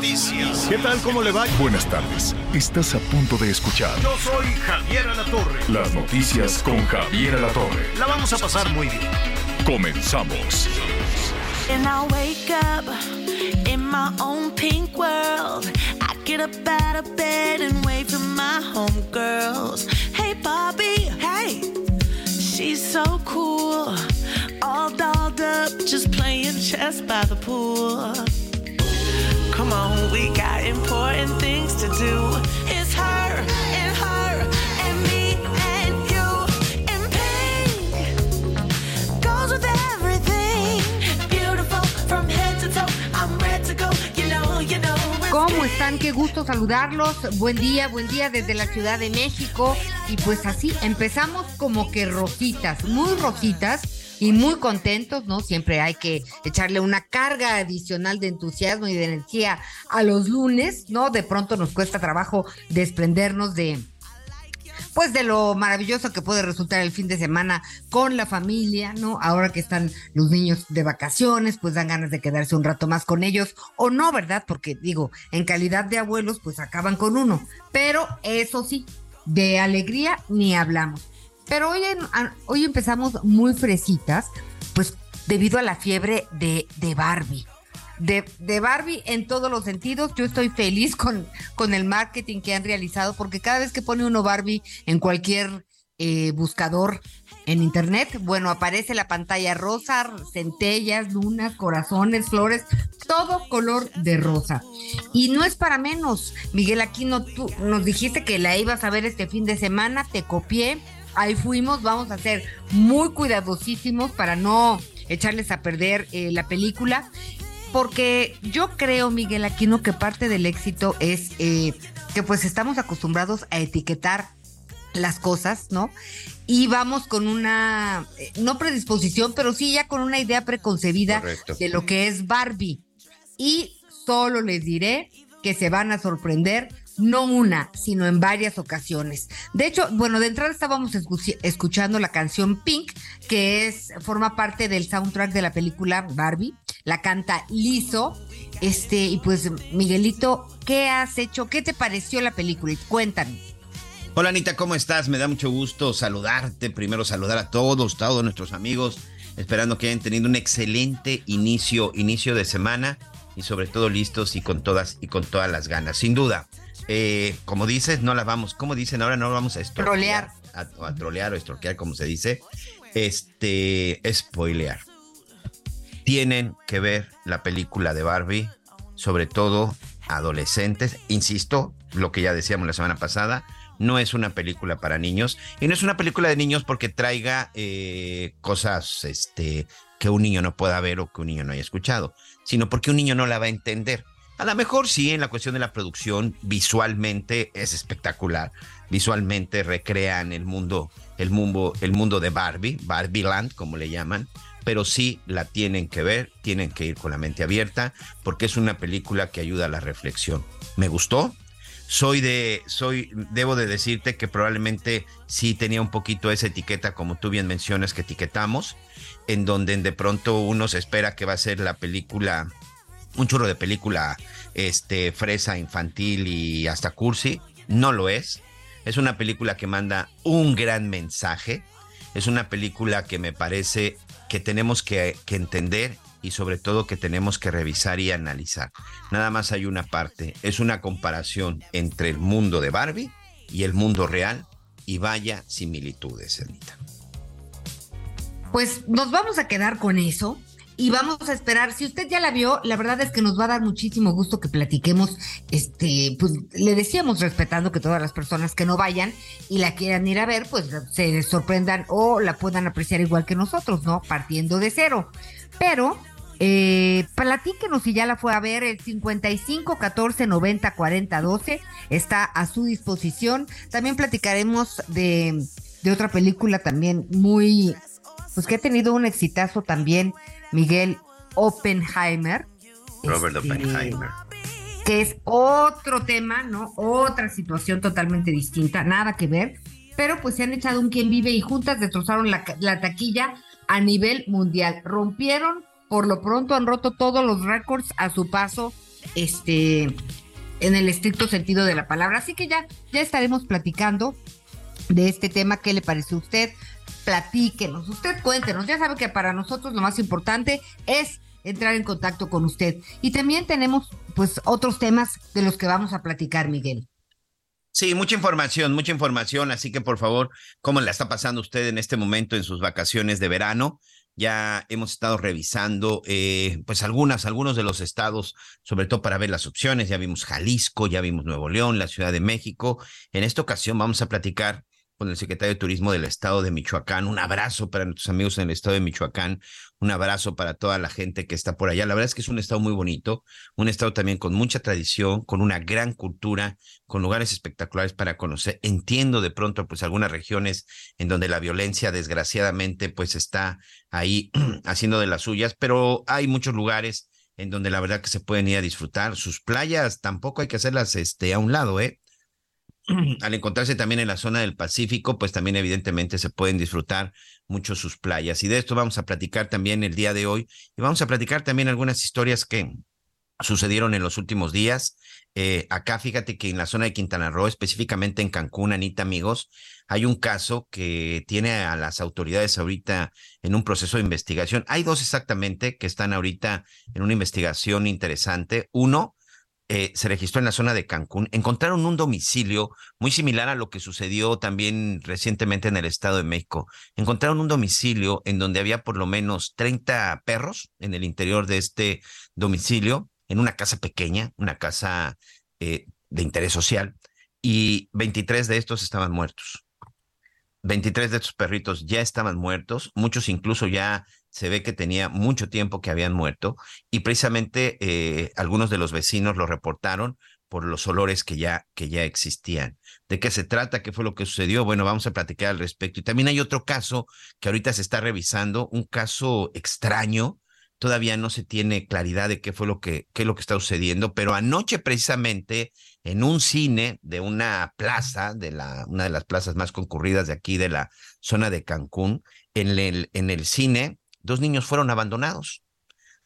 Noticias. ¿Qué tal? ¿Cómo le va? Buenas tardes. Estás a punto de escuchar Yo soy Javier Alatorre. las noticias con Javier Alatorre. La vamos a pasar muy bien. Comenzamos. And I wake up in my own pink world. I get up out of bed and wave to my homegirls. Hey, Bobby. Hey. She's so cool. All dolled up, just playing chess by the pool. Come on, we got important things to do. It's her and her and me and you and pink goes with everything. Beautiful from head to toe. I'm ready to go. You know, you know. ¿Cómo están? Qué gusto saludarlos. Buen día, buen día desde la Ciudad de México. Y pues así empezamos como que rositas, muy rositas y muy contentos, ¿no? Siempre hay que echarle una carga adicional de entusiasmo y de energía a los lunes, ¿no? De pronto nos cuesta trabajo desprendernos de, pues de lo maravilloso que puede resultar el fin de semana con la familia, ¿no? Ahora que están los niños de vacaciones, pues dan ganas de quedarse un rato más con ellos, o no, ¿verdad? Porque digo, en calidad de abuelos, pues acaban con uno. Pero eso sí, de alegría ni hablamos. Pero hoy, en- a- hoy empezamos muy fresitas, pues debido a la fiebre de, de Barbie. De, de Barbie en todos los sentidos. Yo estoy feliz con, con el marketing que han realizado porque cada vez que pone uno Barbie en cualquier eh, buscador en internet, bueno, aparece la pantalla rosa, centellas, lunas, corazones, flores, todo color de rosa. Y no es para menos, Miguel Aquino, tú nos dijiste que la ibas a ver este fin de semana, te copié, ahí fuimos, vamos a ser muy cuidadosísimos para no echarles a perder eh, la película. Porque yo creo, Miguel Aquino, que parte del éxito es eh, que pues estamos acostumbrados a etiquetar las cosas, ¿no? Y vamos con una, eh, no predisposición, pero sí ya con una idea preconcebida Correcto. de lo que es Barbie. Y solo les diré que se van a sorprender, no una, sino en varias ocasiones. De hecho, bueno, de entrada estábamos escuchando la canción Pink, que es, forma parte del soundtrack de la película Barbie. La canta Lizo. Este, y pues, Miguelito, ¿qué has hecho? ¿Qué te pareció la película? Cuéntanos. Hola Anita, ¿cómo estás? Me da mucho gusto saludarte. Primero saludar a todos, todos nuestros amigos, esperando que hayan tenido un excelente inicio, inicio de semana y sobre todo listos y con todas y con todas las ganas. Sin duda, eh, como dices, no la vamos, como dicen ahora, no vamos a Trolear. A, o a trolear o estroquear, como se dice. Este, spoilear. Tienen que ver la película de Barbie, sobre todo adolescentes. Insisto, lo que ya decíamos la semana pasada, no es una película para niños y no es una película de niños porque traiga eh, cosas este, que un niño no pueda ver o que un niño no haya escuchado, sino porque un niño no la va a entender. A lo mejor sí, en la cuestión de la producción, visualmente es espectacular. Visualmente recrean el mundo, el mundo, el mundo de Barbie, Barbie Land, como le llaman, pero sí la tienen que ver, tienen que ir con la mente abierta, porque es una película que ayuda a la reflexión. ¿Me gustó? soy de, soy, debo de decirte que probablemente sí tenía un poquito esa etiqueta, como tú bien mencionas, que etiquetamos, en donde de pronto uno se espera que va a ser la película, un churro de película, este, fresa, infantil y hasta cursi. No lo es. Es una película que manda un gran mensaje. Es una película que me parece que tenemos que, entender y sobre todo que tenemos que revisar y analizar. Nada más hay una parte, es una comparación entre el mundo de Barbie y el mundo real y vaya similitudes, Anita. Pues nos vamos a quedar con eso y vamos a esperar. Si usted ya la vio, la verdad es que nos va a dar muchísimo gusto que platiquemos. Este, pues le decíamos respetando que todas las personas que no vayan y la quieran ir a ver, pues se sorprendan o la puedan apreciar igual que nosotros, ¿no? Partiendo de cero. Pero Eh, platíquenos si ya la fue a ver, el 55 14 90 40 12 está a su disposición. También platicaremos de, de otra película también muy, pues que ha tenido un exitazo también, Miguel Oppenheimer. Robert Este, Oppenheimer. que es otro tema, ¿no? Otra situación totalmente distinta, nada que ver, pero pues se han echado un quien vive y juntas destrozaron la, la taquilla a nivel mundial. Rompieron, por lo pronto han roto todos los récords a su paso, este, en el estricto sentido de la palabra. Así que ya, ya estaremos platicando de este tema. ¿Qué le parece a usted? Platíquenos, usted cuéntenos. Ya sabe que para nosotros lo más importante es entrar en contacto con usted. Y también tenemos pues otros temas de los que vamos a platicar, Miguel. Sí, mucha información, mucha información, así que por favor, ¿cómo la está pasando usted en este momento en sus vacaciones de verano? Ya hemos estado revisando, eh, pues algunas, algunos de los estados, sobre todo para ver las opciones. Ya vimos Jalisco, ya vimos Nuevo León, la Ciudad de México. En esta ocasión vamos a platicar con el secretario de Turismo del estado de Michoacán. Un abrazo para nuestros amigos en el estado de Michoacán. Un abrazo para toda la gente que está por allá. La verdad es que es un estado muy bonito, un estado también con mucha tradición, con una gran cultura, con lugares espectaculares para conocer. Entiendo de pronto pues algunas regiones en donde la violencia desgraciadamente pues está ahí haciendo de las suyas, pero hay muchos lugares en donde la verdad que se pueden ir a disfrutar. Sus playas tampoco hay que hacerlas este, a un lado, ¿eh? al encontrarse también en la zona del Pacífico, pues también evidentemente se pueden disfrutar mucho sus playas. Y de esto vamos a platicar también el día de hoy. Y vamos a platicar también algunas historias que sucedieron en los últimos días. Eh, acá fíjate que en la zona de Quintana Roo, específicamente en Cancún, Anita, amigos, hay un caso que tiene a las autoridades ahorita en un proceso de investigación. Hay dos exactamente que están ahorita en una investigación interesante. Uno, eh, se registró en la zona de Cancún. Encontraron un domicilio muy similar a lo que sucedió también recientemente en el Estado de México. Encontraron un domicilio en donde había por lo menos 30 perros en el interior de este domicilio, en una casa pequeña, una casa eh, de interés social, y 23 de estos estaban muertos. 23 de estos perritos ya estaban muertos, muchos incluso ya se ve que tenía mucho tiempo que habían muerto y precisamente eh, algunos de los vecinos lo reportaron por los olores que ya, que ya existían. ¿De qué se trata? ¿Qué fue lo que sucedió? Bueno, vamos a platicar al respecto. Y también hay otro caso que ahorita se está revisando, un caso extraño. Todavía no se tiene claridad de qué fue lo que, qué es lo que está sucediendo, pero anoche precisamente en un cine de una plaza, de la, una de las plazas más concurridas de aquí de la zona de Cancún, en el, en el cine, dos niños fueron abandonados.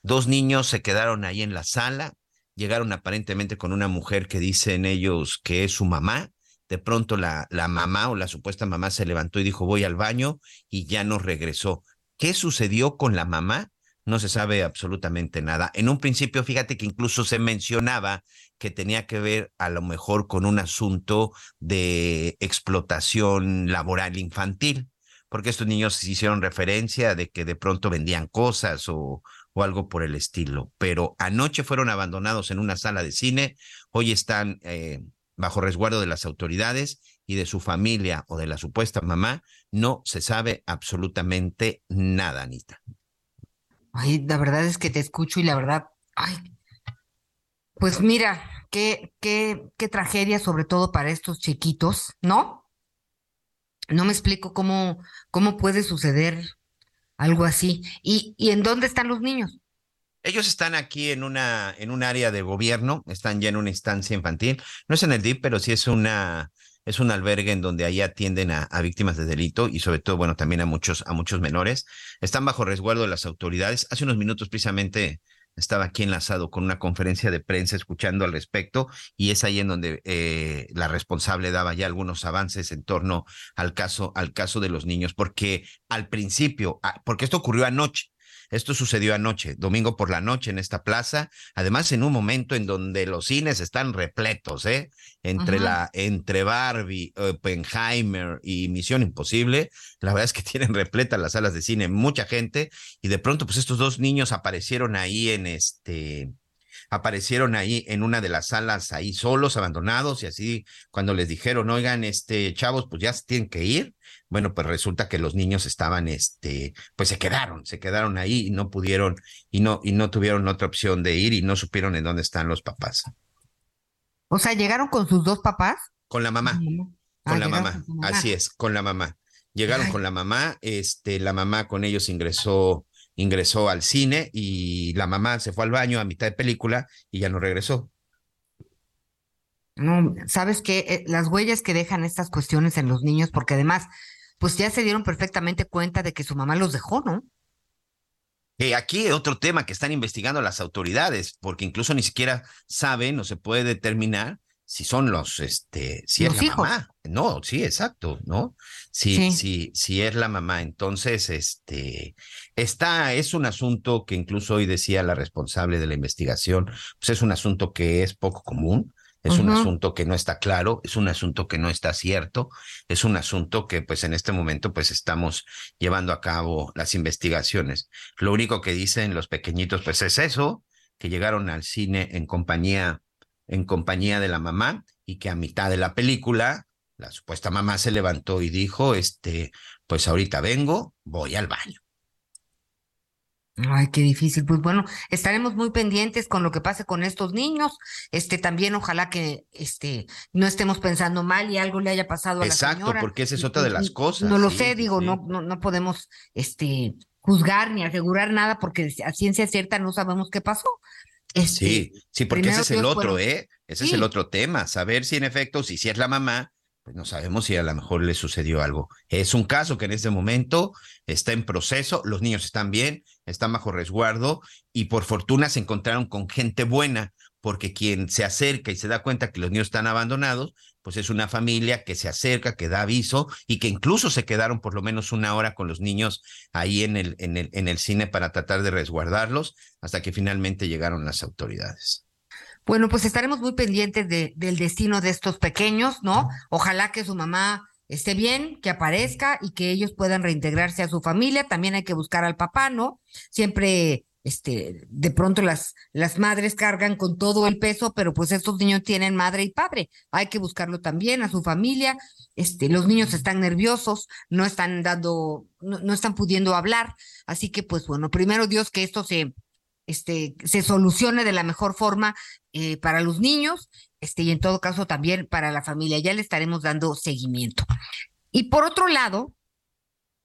Dos niños se quedaron ahí en la sala, llegaron aparentemente con una mujer que dicen ellos que es su mamá. De pronto la, la mamá o la supuesta mamá se levantó y dijo voy al baño y ya no regresó. ¿Qué sucedió con la mamá? No se sabe absolutamente nada. En un principio, fíjate que incluso se mencionaba que tenía que ver a lo mejor con un asunto de explotación laboral infantil, porque estos niños hicieron referencia de que de pronto vendían cosas o, algo por el estilo. Pero anoche fueron abandonados en una sala de cine, hoy están eh, bajo resguardo de las autoridades y de su familia o de la supuesta mamá. No se sabe absolutamente nada, Anita. Ay, la verdad es que te escucho y la verdad, ay, pues mira, qué, qué, qué tragedia, sobre todo para estos chiquitos, ¿no? No me explico cómo, cómo puede suceder algo así. ¿Y, y en dónde están los niños? Ellos están aquí en una, en un área de gobierno, están ya en una instancia infantil. No es en el DIP, pero sí es una, es un albergue en donde ahí atienden a, a, víctimas de delito y sobre todo, bueno, también a muchos, a muchos menores. Están bajo resguardo de las autoridades. Hace unos minutos precisamente estaba aquí enlazado con una conferencia de prensa escuchando al respecto y es ahí en donde eh, la responsable daba ya algunos avances en torno al caso, al caso de los niños, porque al principio, porque esto ocurrió anoche, esto sucedió anoche, domingo por la noche en esta plaza, además en un momento en donde los cines están repletos, ¿eh? Entre Ajá. la entre Barbie, Oppenheimer y Misión Imposible, la verdad es que tienen repletas las salas de cine, mucha gente y de pronto pues estos dos niños aparecieron ahí en este aparecieron ahí en una de las salas ahí solos, abandonados y así cuando les dijeron, oigan, este, chavos, pues ya se tienen que ir. Bueno, pues resulta que los niños estaban, este, pues se quedaron, se quedaron ahí y no pudieron y no, y no tuvieron otra opción de ir y no supieron en dónde están los papás. O sea, llegaron con sus dos papás. Con la mamá. Ah, Con la mamá, con mamá. así es, con la mamá. Llegaron Ay. con la mamá, este, la mamá con ellos ingresó, ingresó al cine y la mamá se fue al baño a mitad de película y ya no regresó. No, sabes que las huellas que dejan estas cuestiones en los niños, porque además, pues ya se dieron perfectamente cuenta de que su mamá los dejó, ¿no? Eh, aquí otro tema que están investigando las autoridades, porque incluso ni siquiera saben o se puede determinar si son los, este, si Los es la mamá. No, sí, exacto, ¿no? Si, Sí. si, si es la mamá. Entonces, este, está, es un asunto que incluso hoy decía la responsable de la investigación, pues es un asunto que es poco común. Es un asunto que no está claro, es un asunto que no está cierto, es un asunto que pues en este momento pues estamos llevando a cabo las investigaciones. Lo único que dicen los pequeñitos pues es eso, que llegaron al cine en compañía en compañía de la mamá y que a mitad de la película la supuesta mamá se levantó y dijo, este, pues ahorita vengo, voy al baño. Ay, qué difícil. Pues bueno, estaremos muy pendientes con lo que pase con estos niños. Este también, ojalá que este no estemos pensando mal y algo le haya pasado a la Exacto, porque esa es otra de las cosas. No lo sí, sé, digo, sí. no, no, no podemos este juzgar ni asegurar nada porque a ciencia cierta no sabemos qué pasó. Este, Sí, sí, porque ese es el otro, ¿eh? Ese es el otro tema, saber si en efecto, si, si es la mamá, pues no sabemos si a lo mejor le sucedió algo. Es un caso que en este momento está en proceso, los niños están bien, están bajo resguardo y por fortuna se encontraron con gente buena, porque quien se acerca y se da cuenta que los niños están abandonados, pues es una familia que se acerca, que da aviso y que incluso se quedaron por lo menos una hora con los niños ahí en el, en el, en el cine para tratar de resguardarlos hasta que finalmente llegaron las autoridades. Bueno, pues estaremos muy pendientes de, del destino de estos pequeños, ¿no? Ojalá que su mamá esté bien, que aparezca y que ellos puedan reintegrarse a su familia. También hay que buscar al papá, ¿no? Siempre, este, de pronto las, las madres cargan con todo el peso, pero pues estos niños tienen madre y padre. Hay que buscarlo también a su familia. Este, los niños están nerviosos, no están dando, no, no están pudiendo hablar. Así que, pues bueno, primero Dios que esto se, este, se solucione de la mejor forma eh, para los niños, este, y en todo caso también para la familia. Ya le estaremos dando seguimiento. Y por otro lado,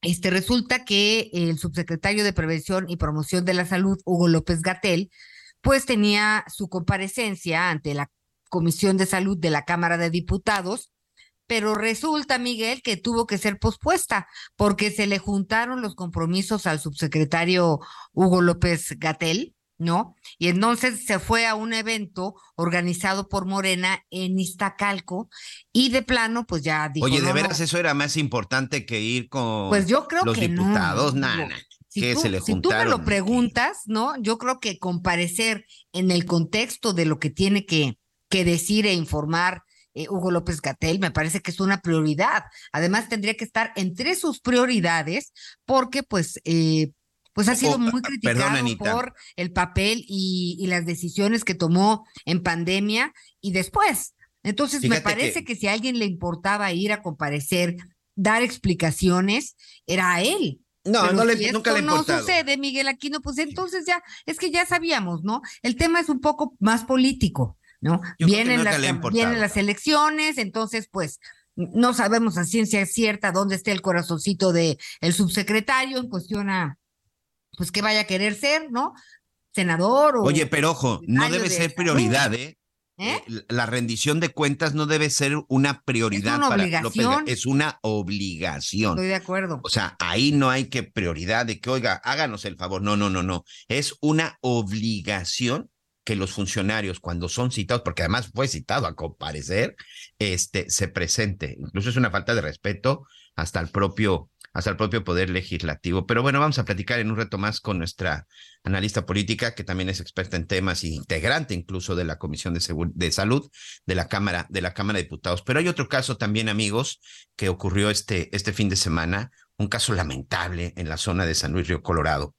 este, resulta que el subsecretario de Prevención y Promoción de la Salud, Hugo López Gatel, pues tenía su comparecencia ante la Comisión de Salud de la Cámara de Diputados, pero resulta, Miguel, que tuvo que ser pospuesta porque se le juntaron los compromisos al subsecretario Hugo López Gatel, ¿no? Y entonces se fue a un evento organizado por Morena en Iztacalco y de plano, pues ya dijo. Oye, de "No, veras no". eso era más importante que ir con Pues yo creo los que diputados, no, nada. digo, Si que tú, se le si tú me lo preguntas, ¿no? Yo creo que comparecer en el contexto de lo que tiene que, que decir e informar eh, Hugo López Gatel me parece que es una prioridad. Además, tendría que estar entre sus prioridades porque, pues, eh, pues ha sido muy criticado perdón, por el papel y, y las decisiones que tomó en pandemia y después. Entonces, me parece que- que si a alguien le importaba ir a comparecer, dar explicaciones, era a él. No, Pero no le, si nunca le no sucede, Miguel Aquino, pues entonces ya, es que ya sabíamos, ¿no? El tema es un poco más político, ¿no? Yo Vienen las, importado. vienen las elecciones, entonces, pues, no sabemos a ciencia cierta dónde está el corazoncito de el subsecretario en cuestión a, pues, qué vaya a querer ser, ¿no? Senador o... Oye, pero ojo, no debe de ser prioridad, ¿eh? ¿Eh? Eh, La rendición de cuentas no debe ser una prioridad una para López obligación. Gat- es una obligación. Estoy de acuerdo. O sea, ahí no hay que prioridad de que, oiga, háganos el favor. No, no, no, no. Es una obligación que los funcionarios, cuando son citados, porque además fue citado a comparecer, este, se presente. Incluso es una falta de respeto hasta el propio, hasta el propio poder legislativo. Pero bueno, vamos a platicar en un reto más con nuestra analista política, que también es experta en temas y integrante incluso de la Comisión de, de Salud de la Cámara, de la Cámara Diputados. Pero hay otro caso también, amigos, que ocurrió este, este fin de semana, un caso lamentable en la zona de San Luis Río Colorado.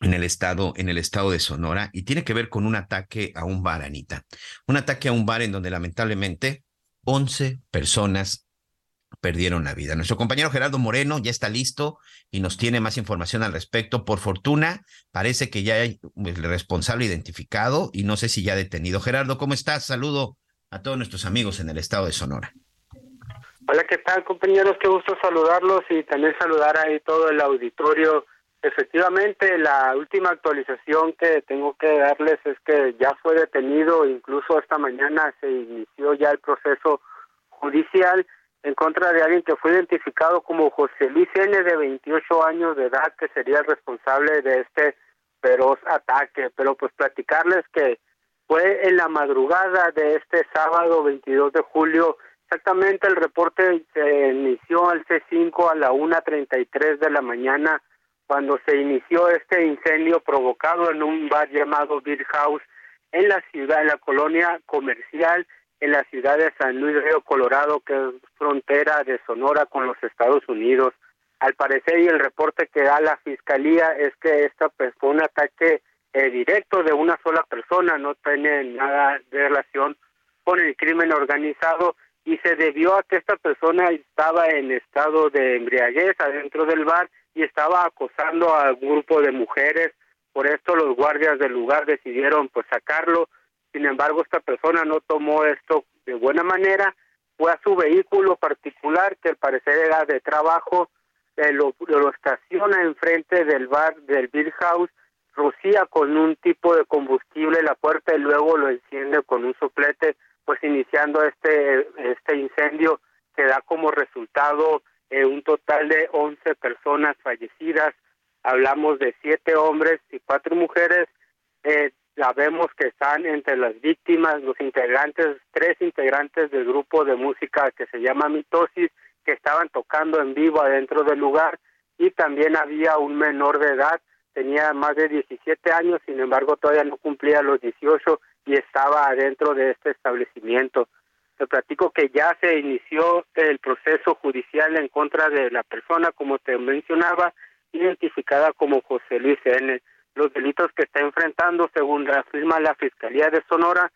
En el estado, en el estado de Sonora, y tiene que ver con un ataque a un bar, Anita. Un ataque a un bar en donde lamentablemente 11 personas perdieron la vida. Nuestro compañero Gerardo Moreno ya está listo y nos tiene más información al respecto. Por fortuna, parece que ya hay el responsable identificado y no sé si ya detenido. Gerardo, ¿cómo estás? Saludo a todos nuestros amigos en el estado de Sonora. Hola, ¿qué tal compañeros? Qué gusto saludarlos y también saludar ahí todo el auditorio. Efectivamente, la última actualización que tengo que darles es que ya fue detenido, incluso esta mañana se inició ya el proceso judicial en contra de alguien que fue identificado como José Luis N. de 28 años de edad, que sería el responsable de este feroz ataque. Pero pues platicarles que fue en la madrugada de este sábado 22 de julio, exactamente el reporte se inició al C5 a la 1.33 de la mañana, cuando se inició este incendio provocado en un bar llamado Beer House en la ciudad, en la colonia comercial en la ciudad de San Luis Río Colorado, que es frontera de Sonora con los Estados Unidos. Al parecer y el reporte que da la fiscalía es que esta pues, fue un ataque eh, directo de una sola persona, no tiene nada de relación con el crimen organizado y se debió a que esta persona estaba en estado de embriaguez adentro del bar y estaba acosando a un grupo de mujeres. Por esto los guardias del lugar decidieron pues sacarlo sin embargo, esta persona no tomó esto de buena manera, fue a su vehículo particular, que al parecer era de trabajo, eh, lo, lo, estaciona enfrente del bar del Bill House, rocía con un tipo de combustible la puerta y luego lo enciende con un soplete, pues iniciando este, este incendio que da como resultado eh, un total de 11 personas fallecidas. Hablamos de siete hombres y cuatro mujeres. Eh, Sabemos que están entre las víctimas los integrantes, tres integrantes del grupo de música que se llama Mitosis, que estaban tocando en vivo adentro del lugar y también había un menor de edad, tenía más de 17 años, sin embargo todavía no cumplía los 18 y estaba adentro de este establecimiento. Te platico que ya se inició el proceso judicial en contra de la persona, como te mencionaba, identificada como José Luis N. Los delitos que está enfrentando, según afirma la Fiscalía de Sonora,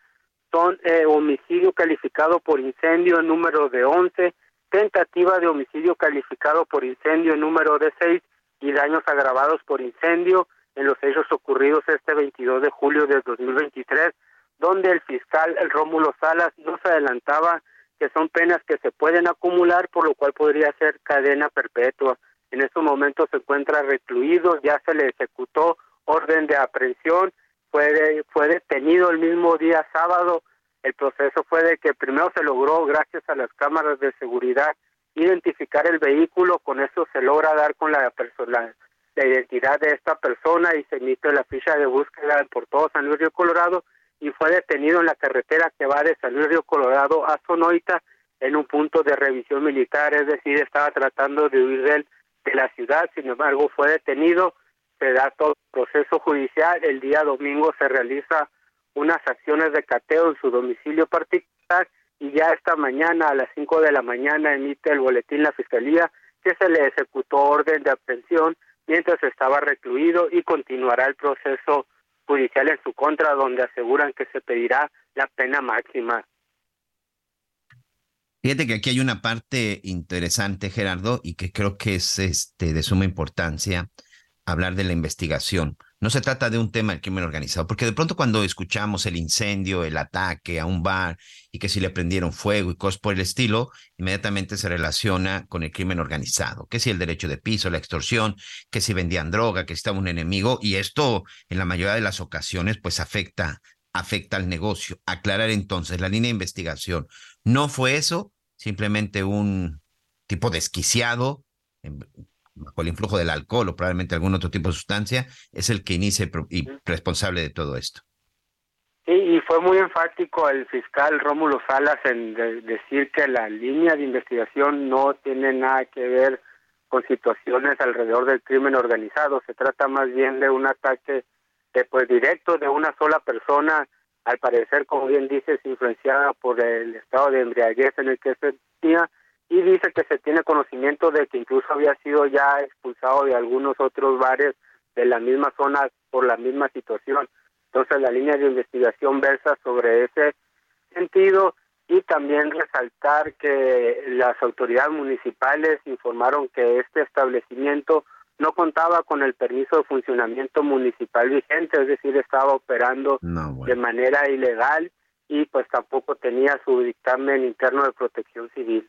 son eh, homicidio calificado por incendio en número de 11, tentativa de homicidio calificado por incendio en número de 6 y daños agravados por incendio en los hechos ocurridos este 22 de julio de 2023, donde el fiscal el Rómulo Salas nos adelantaba que son penas que se pueden acumular, por lo cual podría ser cadena perpetua. En estos momentos se encuentra recluido, ya se le ejecutó orden de aprehensión, fue, fue detenido el mismo día sábado. El proceso fue de que primero se logró, gracias a las cámaras de seguridad, identificar el vehículo, con eso se logra dar con la persona, la identidad de esta persona y se emite la ficha de búsqueda por todo San Luis Río Colorado y fue detenido en la carretera que va de San Luis Río Colorado a Sonoita en un punto de revisión militar, es decir, estaba tratando de huir de, de la ciudad, sin embargo fue detenido se da todo el proceso judicial. El día domingo se realiza unas acciones de cateo en su domicilio particular y ya esta mañana a las 5 de la mañana emite el boletín la Fiscalía que se le ejecutó orden de aprehensión mientras estaba recluido y continuará el proceso judicial en su contra donde aseguran que se pedirá la pena máxima. Fíjate que aquí hay una parte interesante, Gerardo, y que creo que es este de suma importancia hablar de la investigación. No se trata de un tema del crimen organizado, porque de pronto cuando escuchamos el incendio, el ataque a un bar y que si le prendieron fuego y cosas por el estilo, inmediatamente se relaciona con el crimen organizado, que si el derecho de piso, la extorsión, que si vendían droga, que estaba un enemigo, y esto en la mayoría de las ocasiones pues afecta, afecta al negocio. Aclarar entonces, la línea de investigación no fue eso, simplemente un tipo desquiciado, bajo el influjo del alcohol o probablemente algún otro tipo de sustancia, es el que inicia y responsable de todo esto. Sí, y fue muy enfático el fiscal Rómulo Salas en decir que la línea de investigación no tiene nada que ver con situaciones alrededor del crimen organizado, se trata más bien de un ataque de, pues directo de una sola persona, al parecer, como bien dices, influenciada por el estado de embriaguez en el que se tenía, y dice que se tiene conocimiento de que incluso había sido ya expulsado de algunos otros bares de la misma zona por la misma situación. Entonces la línea de investigación versa sobre ese sentido y también resaltar que las autoridades municipales informaron que este establecimiento no contaba con el permiso de funcionamiento municipal vigente, es decir, estaba operando de manera ilegal y pues tampoco tenía su dictamen interno de protección civil.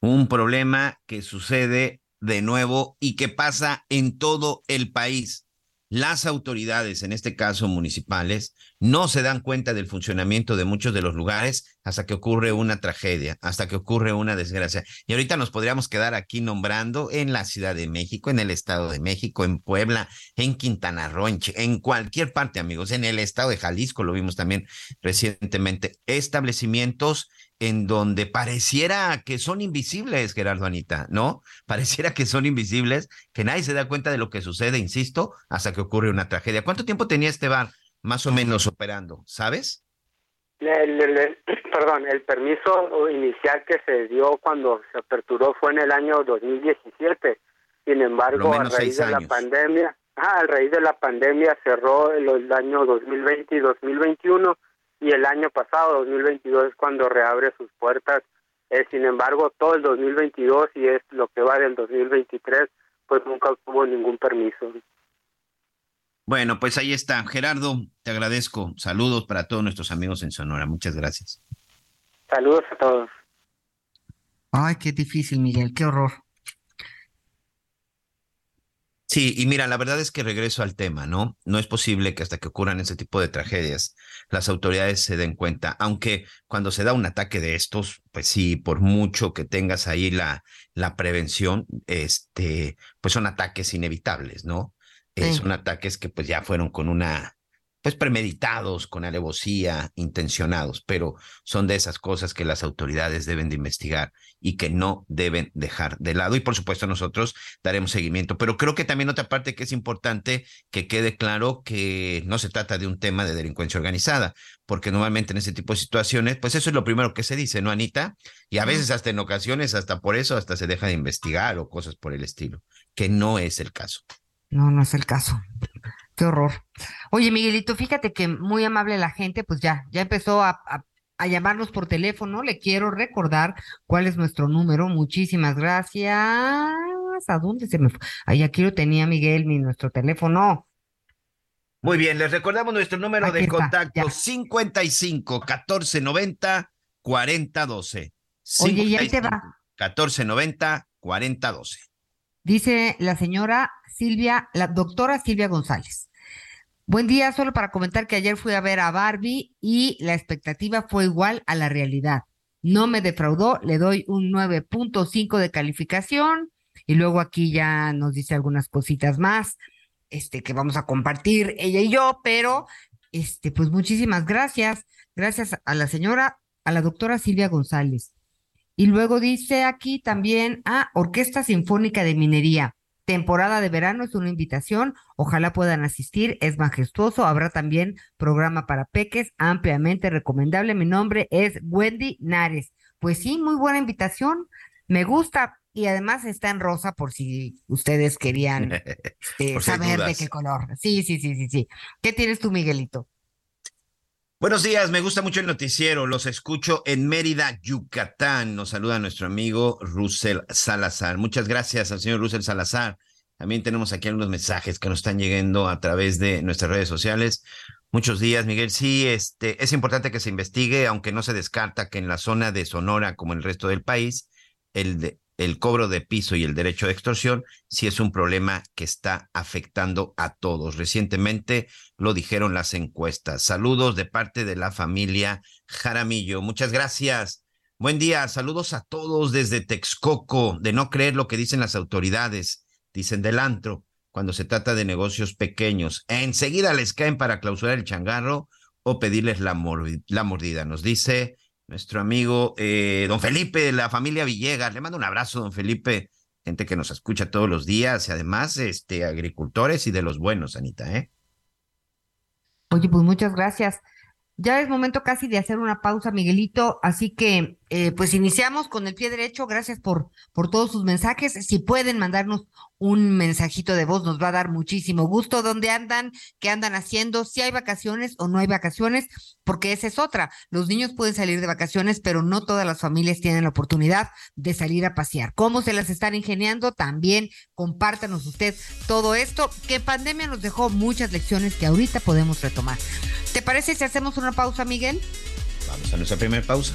Un problema que sucede de nuevo y que pasa en todo el país. Las autoridades, en este caso municipales, no se dan cuenta del funcionamiento de muchos de los lugares hasta que ocurre una tragedia, hasta que ocurre una desgracia. Y ahorita nos podríamos quedar aquí nombrando en la Ciudad de México, en el Estado de México, en Puebla, en Quintana Roo, en, cualquier parte, amigos, en el Estado de Jalisco, lo vimos también recientemente, establecimientos en donde pareciera que son invisibles, Gerardo Anita, ¿no? Pareciera que son invisibles, que nadie se da cuenta de lo que sucede, insisto, hasta que ocurre una tragedia. ¿Cuánto tiempo tenía este bar más o menos operando? ¿Sabes? perdón, el permiso inicial que se dio cuando se aperturó fue en el año 2017. Sin embargo, a raíz de la pandemia, ah, a raíz de la pandemia cerró el, el año 2020 y 2021 y el año pasado, 2022, es cuando reabre sus puertas. Eh, sin embargo, todo el 2022 y es lo que va del 2023, pues nunca tuvo ningún permiso. Bueno, pues ahí está. Gerardo, te agradezco. Saludos para todos nuestros amigos en Sonora. Muchas gracias. Saludos a todos. Ay, qué difícil, Miguel, qué horror. Sí, y mira, la verdad es que regreso al tema, ¿no? No es posible que hasta que ocurran ese tipo de tragedias las autoridades se den cuenta, aunque cuando se da un ataque de estos, pues sí, por mucho que tengas ahí la, la prevención, este, pues son ataques inevitables, ¿no? Son ataques que pues ya fueron con una pues premeditados, con alevosía, intencionados, pero son de esas cosas que las autoridades deben de investigar y que no deben dejar de lado. Y por supuesto nosotros daremos seguimiento. Pero creo que también otra parte que es importante que quede claro que no se trata de un tema de delincuencia organizada, porque normalmente en ese tipo de situaciones, pues eso es lo primero que se dice, ¿no, Anita? Y a veces hasta en ocasiones, hasta por eso, hasta se deja de investigar o cosas por el estilo, que no es el caso. No, no es el caso. Qué horror. Oye, Miguelito, fíjate que muy amable la gente, pues ya, ya empezó a, a, llamarnos por teléfono. Le quiero recordar cuál es nuestro número. Muchísimas gracias. ¿A dónde se me fue? Ahí aquí lo tenía Miguel, mi nuestro teléfono. Muy bien, les recordamos nuestro número de contacto: 55 14 90 40 12. Oye, y ahí te va. 14 90 40 12. Dice la señora Silvia, la doctora Silvia González. Buen día, solo para comentar que ayer fui a ver a Barbie y la expectativa fue igual a la realidad. No me defraudó, le doy un 9.5 de calificación y luego aquí ya nos dice algunas cositas más este que vamos a compartir ella y yo, pero este pues muchísimas gracias. Gracias a la señora, a la doctora Silvia González. Y luego dice aquí también a ah, Orquesta Sinfónica de Minería temporada de verano es una invitación, ojalá puedan asistir, es majestuoso, habrá también programa para peques, ampliamente recomendable. Mi nombre es Wendy Nares. Pues sí, muy buena invitación, me gusta y además está en rosa por si ustedes querían eh, saber de qué color. Sí, sí, sí, sí, sí. ¿Qué tienes tú, Miguelito? Buenos días, me gusta mucho el noticiero, los escucho en Mérida, Yucatán. Nos saluda nuestro amigo Russell Salazar. Muchas gracias al señor Russell Salazar. También tenemos aquí algunos mensajes que nos están llegando a través de nuestras redes sociales. Muchos días, Miguel. Sí, este, es importante que se investigue, aunque no se descarta que en la zona de Sonora, como en el resto del país, el, de, el cobro de piso y el derecho de extorsión sí es un problema que está afectando a todos. Recientemente lo dijeron las encuestas. Saludos de parte de la familia Jaramillo. Muchas gracias. Buen día. Saludos a todos desde Texcoco. De no creer lo que dicen las autoridades, dicen del antro, cuando se trata de negocios pequeños. Enseguida les caen para clausurar el changarro o pedirles la mordida. Nos dice nuestro amigo eh, don Felipe de la familia Villegas. Le mando un abrazo, don Felipe, gente que nos escucha todos los días y además este, agricultores y de los buenos, Anita. ¿eh? Oye, pues muchas gracias. ya es momento casi de hacer una pausa, Miguelito, así que eh, pues iniciamos con el pie derecho. Gracias por, por todos sus mensajes. Si pueden mandarnos un mensajito de voz, nos va a dar muchísimo gusto. ¿Dónde andan? ¿Qué andan haciendo? Si hay vacaciones o no hay vacaciones, porque esa es otra. Los niños pueden salir de vacaciones, pero no todas las familias tienen la oportunidad de salir a pasear. ¿Cómo se las están ingeniando? También compártanos usted todo esto, que pandemia nos dejó muchas lecciones que ahorita podemos retomar. ¿Te parece si hacemos una pausa, Miguel? Vamos a nuestra primera pausa.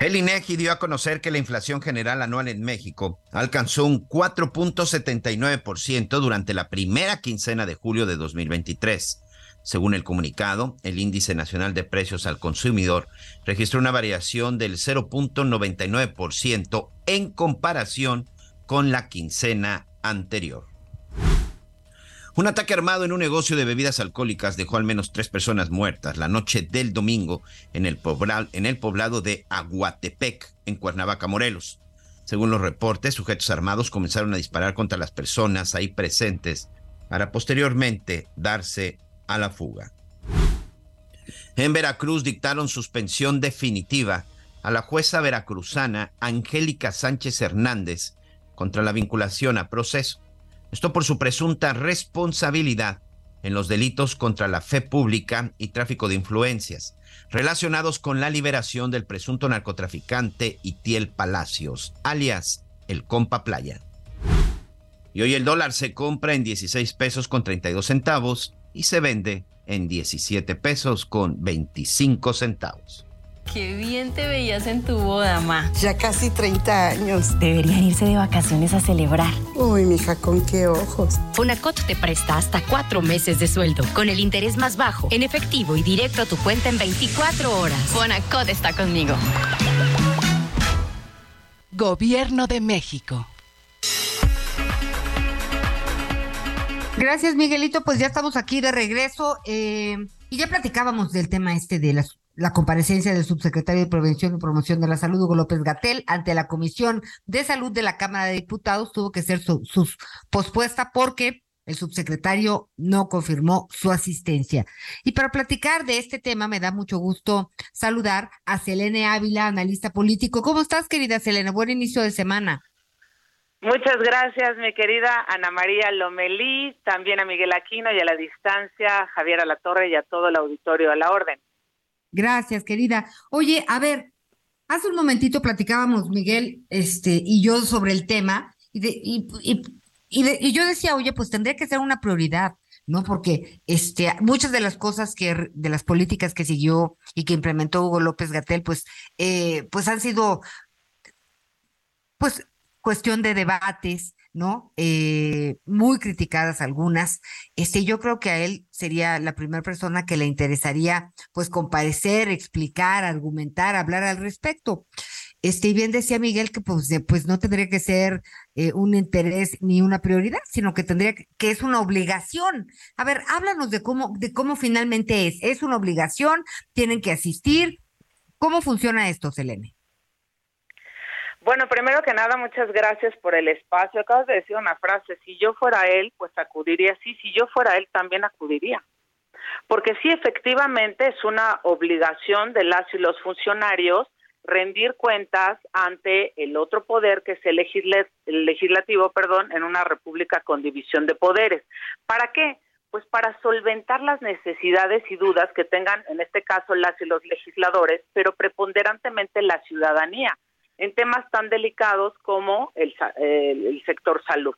El INEGI dio a conocer que la inflación general anual en México alcanzó un 4.79% durante la primera quincena de julio de 2023. Según el comunicado, el índice nacional de precios al consumidor registró una variación del 0.99% en comparación con la quincena anterior. Un ataque armado en un negocio de bebidas alcohólicas dejó al menos tres personas muertas la noche del domingo en el, poblado, de Aguatepec, en Cuernavaca, Morelos. Según los reportes, sujetos armados comenzaron a disparar contra las personas ahí presentes para posteriormente darse a la fuga. En Veracruz dictaron suspensión definitiva a la jueza veracruzana Angélica Sánchez Hernández contra la vinculación a proceso. Esto por su presunta responsabilidad en los delitos contra la fe pública y tráfico de influencias, relacionados con la liberación del presunto narcotraficante Itiel Palacios, alias el Compa Playa. Y hoy el dólar se compra en 16 pesos con 32 centavos y se vende en 17 pesos con 25 centavos. Qué bien te veías en tu boda, ma. Ya casi 30 años. Deberían irse de vacaciones a celebrar. Uy, mija, con qué ojos. Fonacot te presta hasta cuatro meses de sueldo, con el interés más bajo, en efectivo y directo a tu cuenta en 24 horas. Fonacot está conmigo. Gobierno de México. Gracias, Miguelito. Pues ya estamos aquí de regreso. Eh, y ya platicábamos del tema este de las la comparecencia del subsecretario de Prevención y Promoción de la Salud, Hugo López Gatel, ante la Comisión de Salud de la Cámara de Diputados, tuvo que ser su, pospuesta porque el subsecretario no confirmó su asistencia. Y para platicar de este tema, me da mucho gusto saludar a Selene Ávila, analista político. ¿Cómo estás, querida Selene? Buen inicio de semana. Muchas gracias, mi querida Ana María Lomelí, también a Miguel Aquino y a la distancia, Javier Alatorre y a todo el auditorio a la orden. Gracias, querida. Oye, a ver, hace un momentito platicábamos Miguel este, y yo sobre el tema y, de, y, y, yo decía, oye, pues tendría que ser una prioridad, ¿no? Porque este, muchas de las cosas que, de las políticas que siguió y que implementó Hugo López Gatel, pues, eh, pues han sido, pues, cuestión de debates, ¿no? Eh, muy criticadas algunas. Este, yo creo que a él sería la primera persona que le interesaría, pues, comparecer, explicar, argumentar, hablar al respecto. Este, y bien decía Miguel que pues, pues no tendría que ser eh, un interés ni una prioridad, sino que tendría que, que, es una obligación. A ver, háblanos de cómo, de cómo finalmente es. ¿Es una obligación? ¿Tienen que asistir? ¿Cómo funciona esto, Selene? Bueno, primero que nada, muchas gracias por el espacio. Acabas de decir una frase, si yo fuera él, pues acudiría, sí, si yo fuera él, también acudiría. Porque sí, efectivamente, es una obligación de las y los funcionarios rendir cuentas ante el otro poder que es el, legislativo, perdón, en una república con división de poderes. ¿Para qué? pues para solventar las necesidades y dudas que tengan, en este caso, las y los legisladores, pero preponderantemente la ciudadanía, en temas tan delicados como el, el sector salud.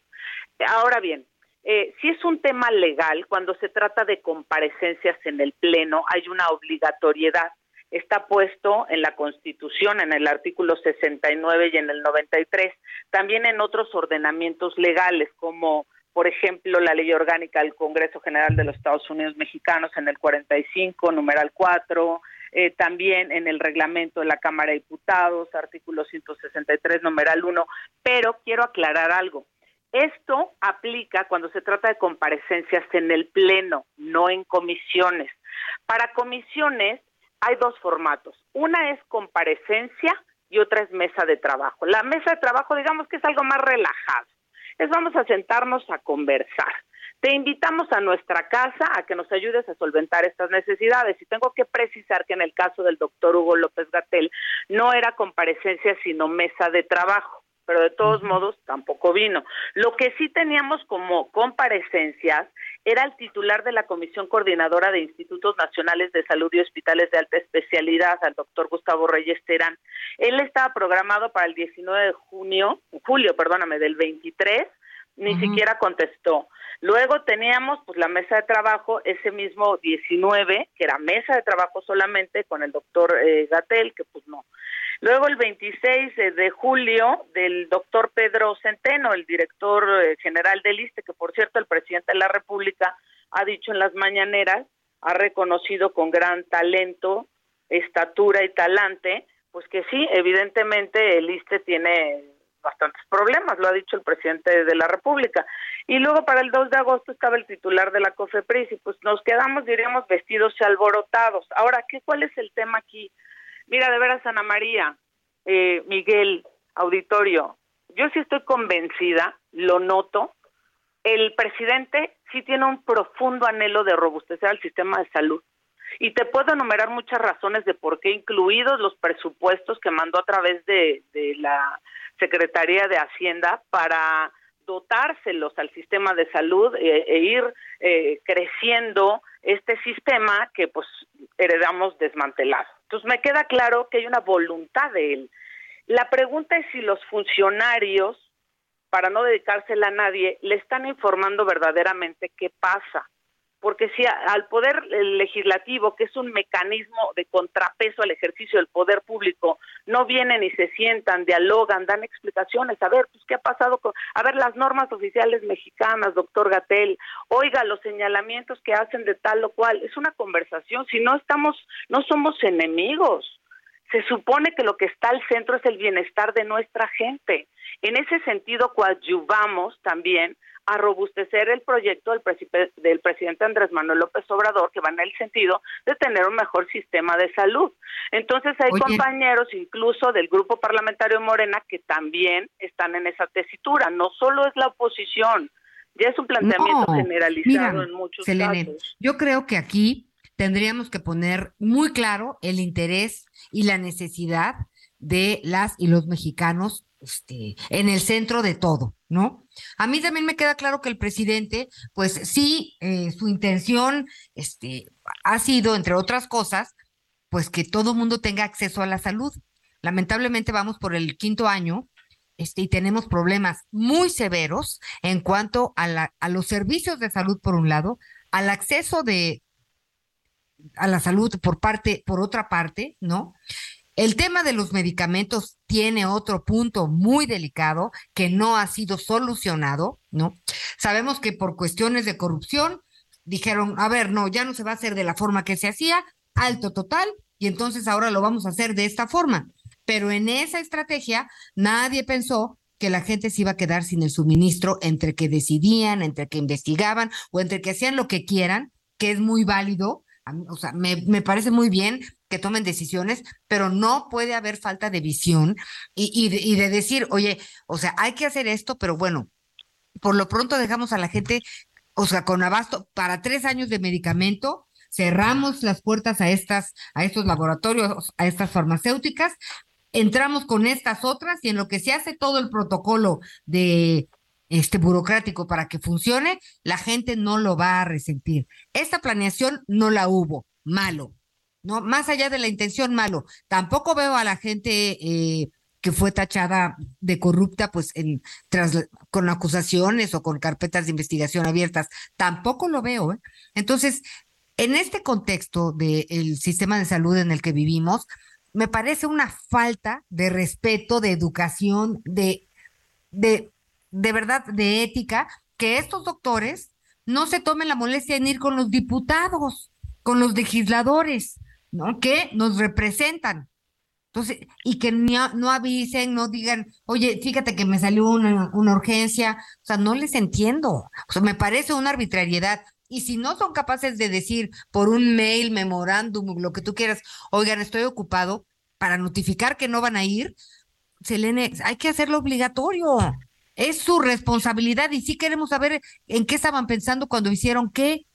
Ahora bien, eh, si es un tema legal, cuando se trata de comparecencias en el Pleno, hay una obligatoriedad. Está puesto en la Constitución, en el artículo 69 y en el 93, también en otros ordenamientos legales, como por ejemplo la Ley Orgánica del Congreso General de los Estados Unidos Mexicanos en el 45, numeral 4, eh, también en el reglamento de la Cámara de Diputados, artículo 163, numeral 1, pero quiero aclarar algo. Esto aplica cuando se trata de comparecencias en el Pleno, no en comisiones. Para comisiones hay dos formatos. Una es comparecencia y otra es mesa de trabajo. La mesa de trabajo, digamos que es algo más relajado. Es vamos a sentarnos a conversar. Te invitamos a nuestra casa a que nos ayudes a solventar estas necesidades. Y tengo que precisar que en el caso del doctor Hugo López Gatel no era comparecencia, sino mesa de trabajo pero de todos modos tampoco vino. Lo que sí teníamos como comparecencias era el titular de la Comisión Coordinadora de Institutos Nacionales de Salud y Hospitales de Alta Especialidad, al doctor Gustavo Reyes Terán. Él estaba programado para el 19 de junio, julio, perdóname, del 23, ni siquiera contestó. Luego teníamos pues la mesa de trabajo ese mismo 19, que era mesa de trabajo solamente con el doctor eh, Gatel, que pues no. Luego el 26 de julio del doctor Pedro Centeno, el director eh, general del ISTE, que por cierto el presidente de la República ha dicho en las mañaneras, ha reconocido con gran talento, estatura y talante, pues que sí, evidentemente el ISTE tiene bastantes problemas, lo ha dicho el presidente de la República. Y luego para el 2 de agosto estaba el titular de la COFEPRIS y pues nos quedamos, diríamos, vestidos y alborotados. Ahora, ¿qué, ¿cuál es el tema aquí? Mira, de veras, Ana María, eh, Miguel, auditorio, yo sí estoy convencida, lo noto, el presidente sí tiene un profundo anhelo de robustecer al sistema de salud. Y te puedo enumerar muchas razones de por qué, incluidos los presupuestos que mandó a través de, la Secretaría de Hacienda para dotárselos al sistema de salud eh, e, ir eh, creciendo este sistema que pues heredamos desmantelado. Entonces me queda claro que hay una voluntad de él. La pregunta es si los funcionarios, para no dedicársela a nadie, le están informando verdaderamente qué pasa porque si al poder legislativo, que es un mecanismo de contrapeso al ejercicio del poder público, no vienen y se sientan, dialogan, dan explicaciones, a ver, pues qué ha pasado con, a ver las normas oficiales mexicanas, doctor Gatel, oiga los señalamientos que hacen de tal o cual, es una conversación, si no estamos, no somos enemigos. Se supone que lo que está al centro es el bienestar de nuestra gente. En ese sentido, coadyuvamos también a robustecer el proyecto del, del, presidente Andrés Manuel López Obrador, que va en el sentido de tener un mejor sistema de salud. Entonces hay compañeros incluso del grupo parlamentario Morena que también están en esa tesitura. No solo es la oposición, ya es un planteamiento generalizado en muchos casos. Yo creo que aquí tendríamos que poner muy claro el interés y la necesidad de las y los mexicanos este, en el centro de todo, ¿no? A mí también me queda claro que el presidente, pues sí, eh, su intención este, ha sido, entre otras cosas, pues que todo mundo tenga acceso a la salud. Lamentablemente vamos por el quinto año este, y tenemos problemas muy severos en cuanto a, la, a los servicios de salud, por un lado, al acceso de a la salud por parte, por otra parte, ¿no? El tema de los medicamentos tiene otro punto muy delicado que no ha sido solucionado, ¿no? Sabemos que por cuestiones de corrupción dijeron, a ver, no, ya no se va a hacer de la forma que se hacía, alto total, y entonces ahora lo vamos a hacer de esta forma. Pero en esa estrategia nadie pensó que la gente se iba a quedar sin el suministro entre que decidían, entre que investigaban o entre que hacían lo que quieran, que es muy válido, o sea, me, me, parece muy bien que tomen decisiones, pero no puede haber falta de visión y, de, de, decir, oye, o sea, hay que hacer esto, pero bueno, por lo pronto dejamos a la gente, o sea, con abasto para tres años de medicamento, cerramos las puertas a estas, a estos laboratorios, a estas farmacéuticas, entramos con estas otras y en lo que se hace todo el protocolo de este burocrático para que funcione, la gente no lo va a resentir. Esta planeación no la hubo, malo. No, más allá de la intención, malo. Tampoco veo a la gente eh, que fue tachada de corrupta, pues en, tras, con acusaciones o con carpetas de investigación abiertas. Tampoco lo veo. ¿eh? Entonces, en este contexto del sistema de salud en el que vivimos, me parece una falta de respeto, de educación, de, de, de verdad, de ética, que estos doctores no se tomen la molestia en ir con los diputados, con los legisladores, ¿no? Que nos representan. Entonces, y que no, avisen, no digan, oye, fíjate que me salió una, una, urgencia. O sea, no les entiendo. O sea, me parece una arbitrariedad. Y si no son capaces de decir por un mail, memorándum, lo que tú quieras, oigan, estoy ocupado, para notificar que no van a ir, Selene, hay que hacerlo obligatorio. Es su responsabilidad y sí queremos saber en qué estaban pensando cuando hicieron qué.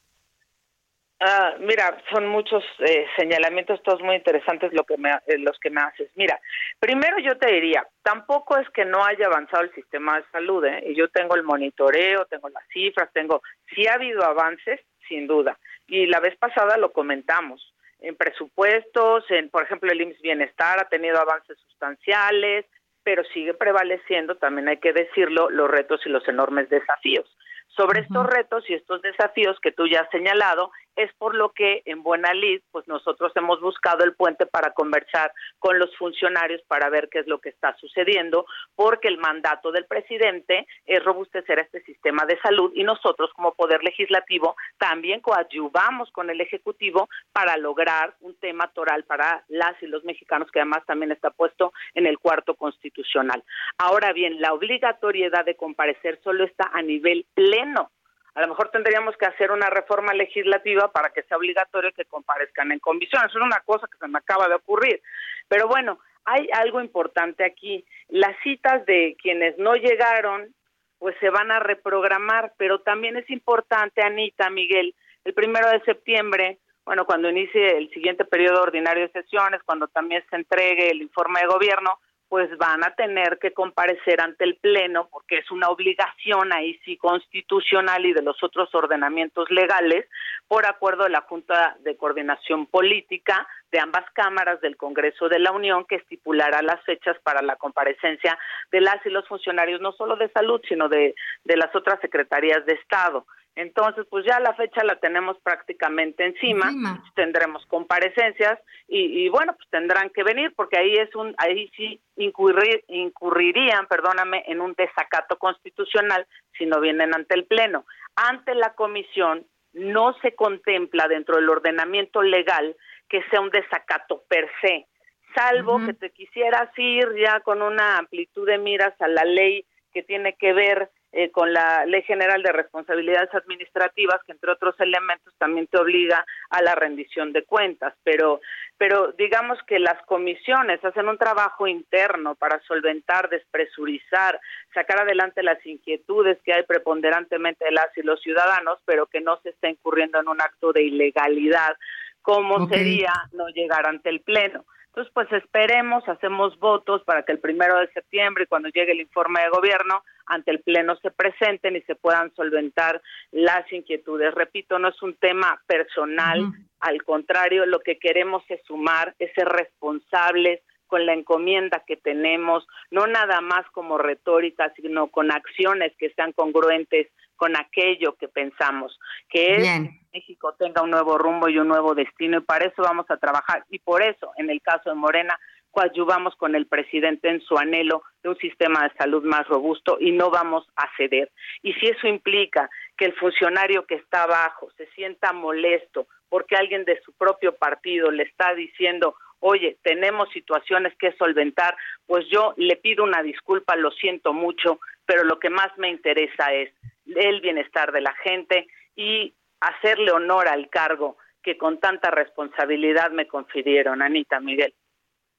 Ah, mira, son muchos eh, señalamientos, todos muy interesantes lo que me, eh, los que me haces. Mira, primero yo te diría, tampoco es que no haya avanzado el sistema de salud, ¿eh? y yo tengo el monitoreo, tengo las cifras, tengo, sí ha habido avances, sin duda, y la vez pasada lo comentamos, en presupuestos, en, por ejemplo, el IMSS Bienestar ha tenido avances sustanciales, pero sigue prevaleciendo, también hay que decirlo, los retos y los enormes desafíos. Sobre estos retos y estos desafíos que tú ya has señalado, es por lo que en Buena Lid, pues nosotros hemos buscado el puente para conversar con los funcionarios para ver qué es lo que está sucediendo, porque el mandato del presidente es robustecer este sistema de salud y nosotros como Poder Legislativo también coadyuvamos con el Ejecutivo para lograr un tema toral para las y los mexicanos, que además también está puesto en el cuarto constitucional. Ahora bien, la obligatoriedad de comparecer solo está a nivel pleno a lo mejor tendríamos que hacer una reforma legislativa para que sea obligatorio que comparezcan en comisión. Eso es una cosa que se me acaba de ocurrir. Pero bueno, hay algo importante aquí. Las citas de quienes no llegaron, pues se van a reprogramar, pero también es importante, Anita, Miguel, el primero de septiembre, bueno, cuando inicie el siguiente periodo ordinario de sesiones, cuando también se entregue el informe de gobierno, pues van a tener que comparecer ante el Pleno porque es una obligación ahí sí constitucional y de los otros ordenamientos legales por acuerdo de la Junta de Coordinación Política de ambas cámaras del Congreso de la Unión que estipulará las fechas para la comparecencia de las y los funcionarios no solo de salud sino de, de las otras secretarías de Estado. Entonces, pues ya la fecha la tenemos prácticamente encima, tendremos comparecencias y, bueno, pues tendrán que venir porque ahí es un, ahí sí incurrir, incurrirían, perdóname, en un desacato constitucional si no vienen ante el Pleno. Ante la Comisión no se contempla dentro del ordenamiento legal que sea un desacato per se, salvo que te quisieras ir ya con una amplitud de miras a la ley que tiene que ver eh, con la Ley General de Responsabilidades Administrativas, que entre otros elementos también te obliga a la rendición de cuentas, pero, pero digamos que las comisiones hacen un trabajo interno para solventar, despresurizar, sacar adelante las inquietudes que hay preponderantemente de las y los ciudadanos, pero que no se está incurriendo en un acto de ilegalidad, como sería no llegar ante el Pleno. Entonces, pues esperemos, hacemos votos para que el primero de septiembre, cuando llegue el informe de gobierno, ante el Pleno se presenten y se puedan solventar las inquietudes. Repito, no es un tema personal, al contrario, lo que queremos es sumar, es ser responsables con la encomienda que tenemos, no nada más como retórica, sino con acciones que sean congruentes con aquello que pensamos, que es que México tenga un nuevo rumbo y un nuevo destino, y para eso vamos a trabajar. Y por eso, en el caso de Morena, coadyuvamos con el presidente en su anhelo de un sistema de salud más robusto y no vamos a ceder. Y si eso implica que el funcionario que está abajo se sienta molesto porque alguien de su propio partido le está diciendo, oye, tenemos situaciones que solventar, pues yo le pido una disculpa, lo siento mucho, pero lo que más me interesa es el bienestar de la gente y hacerle honor al cargo que con tanta responsabilidad me confirieron, Anita Miguel.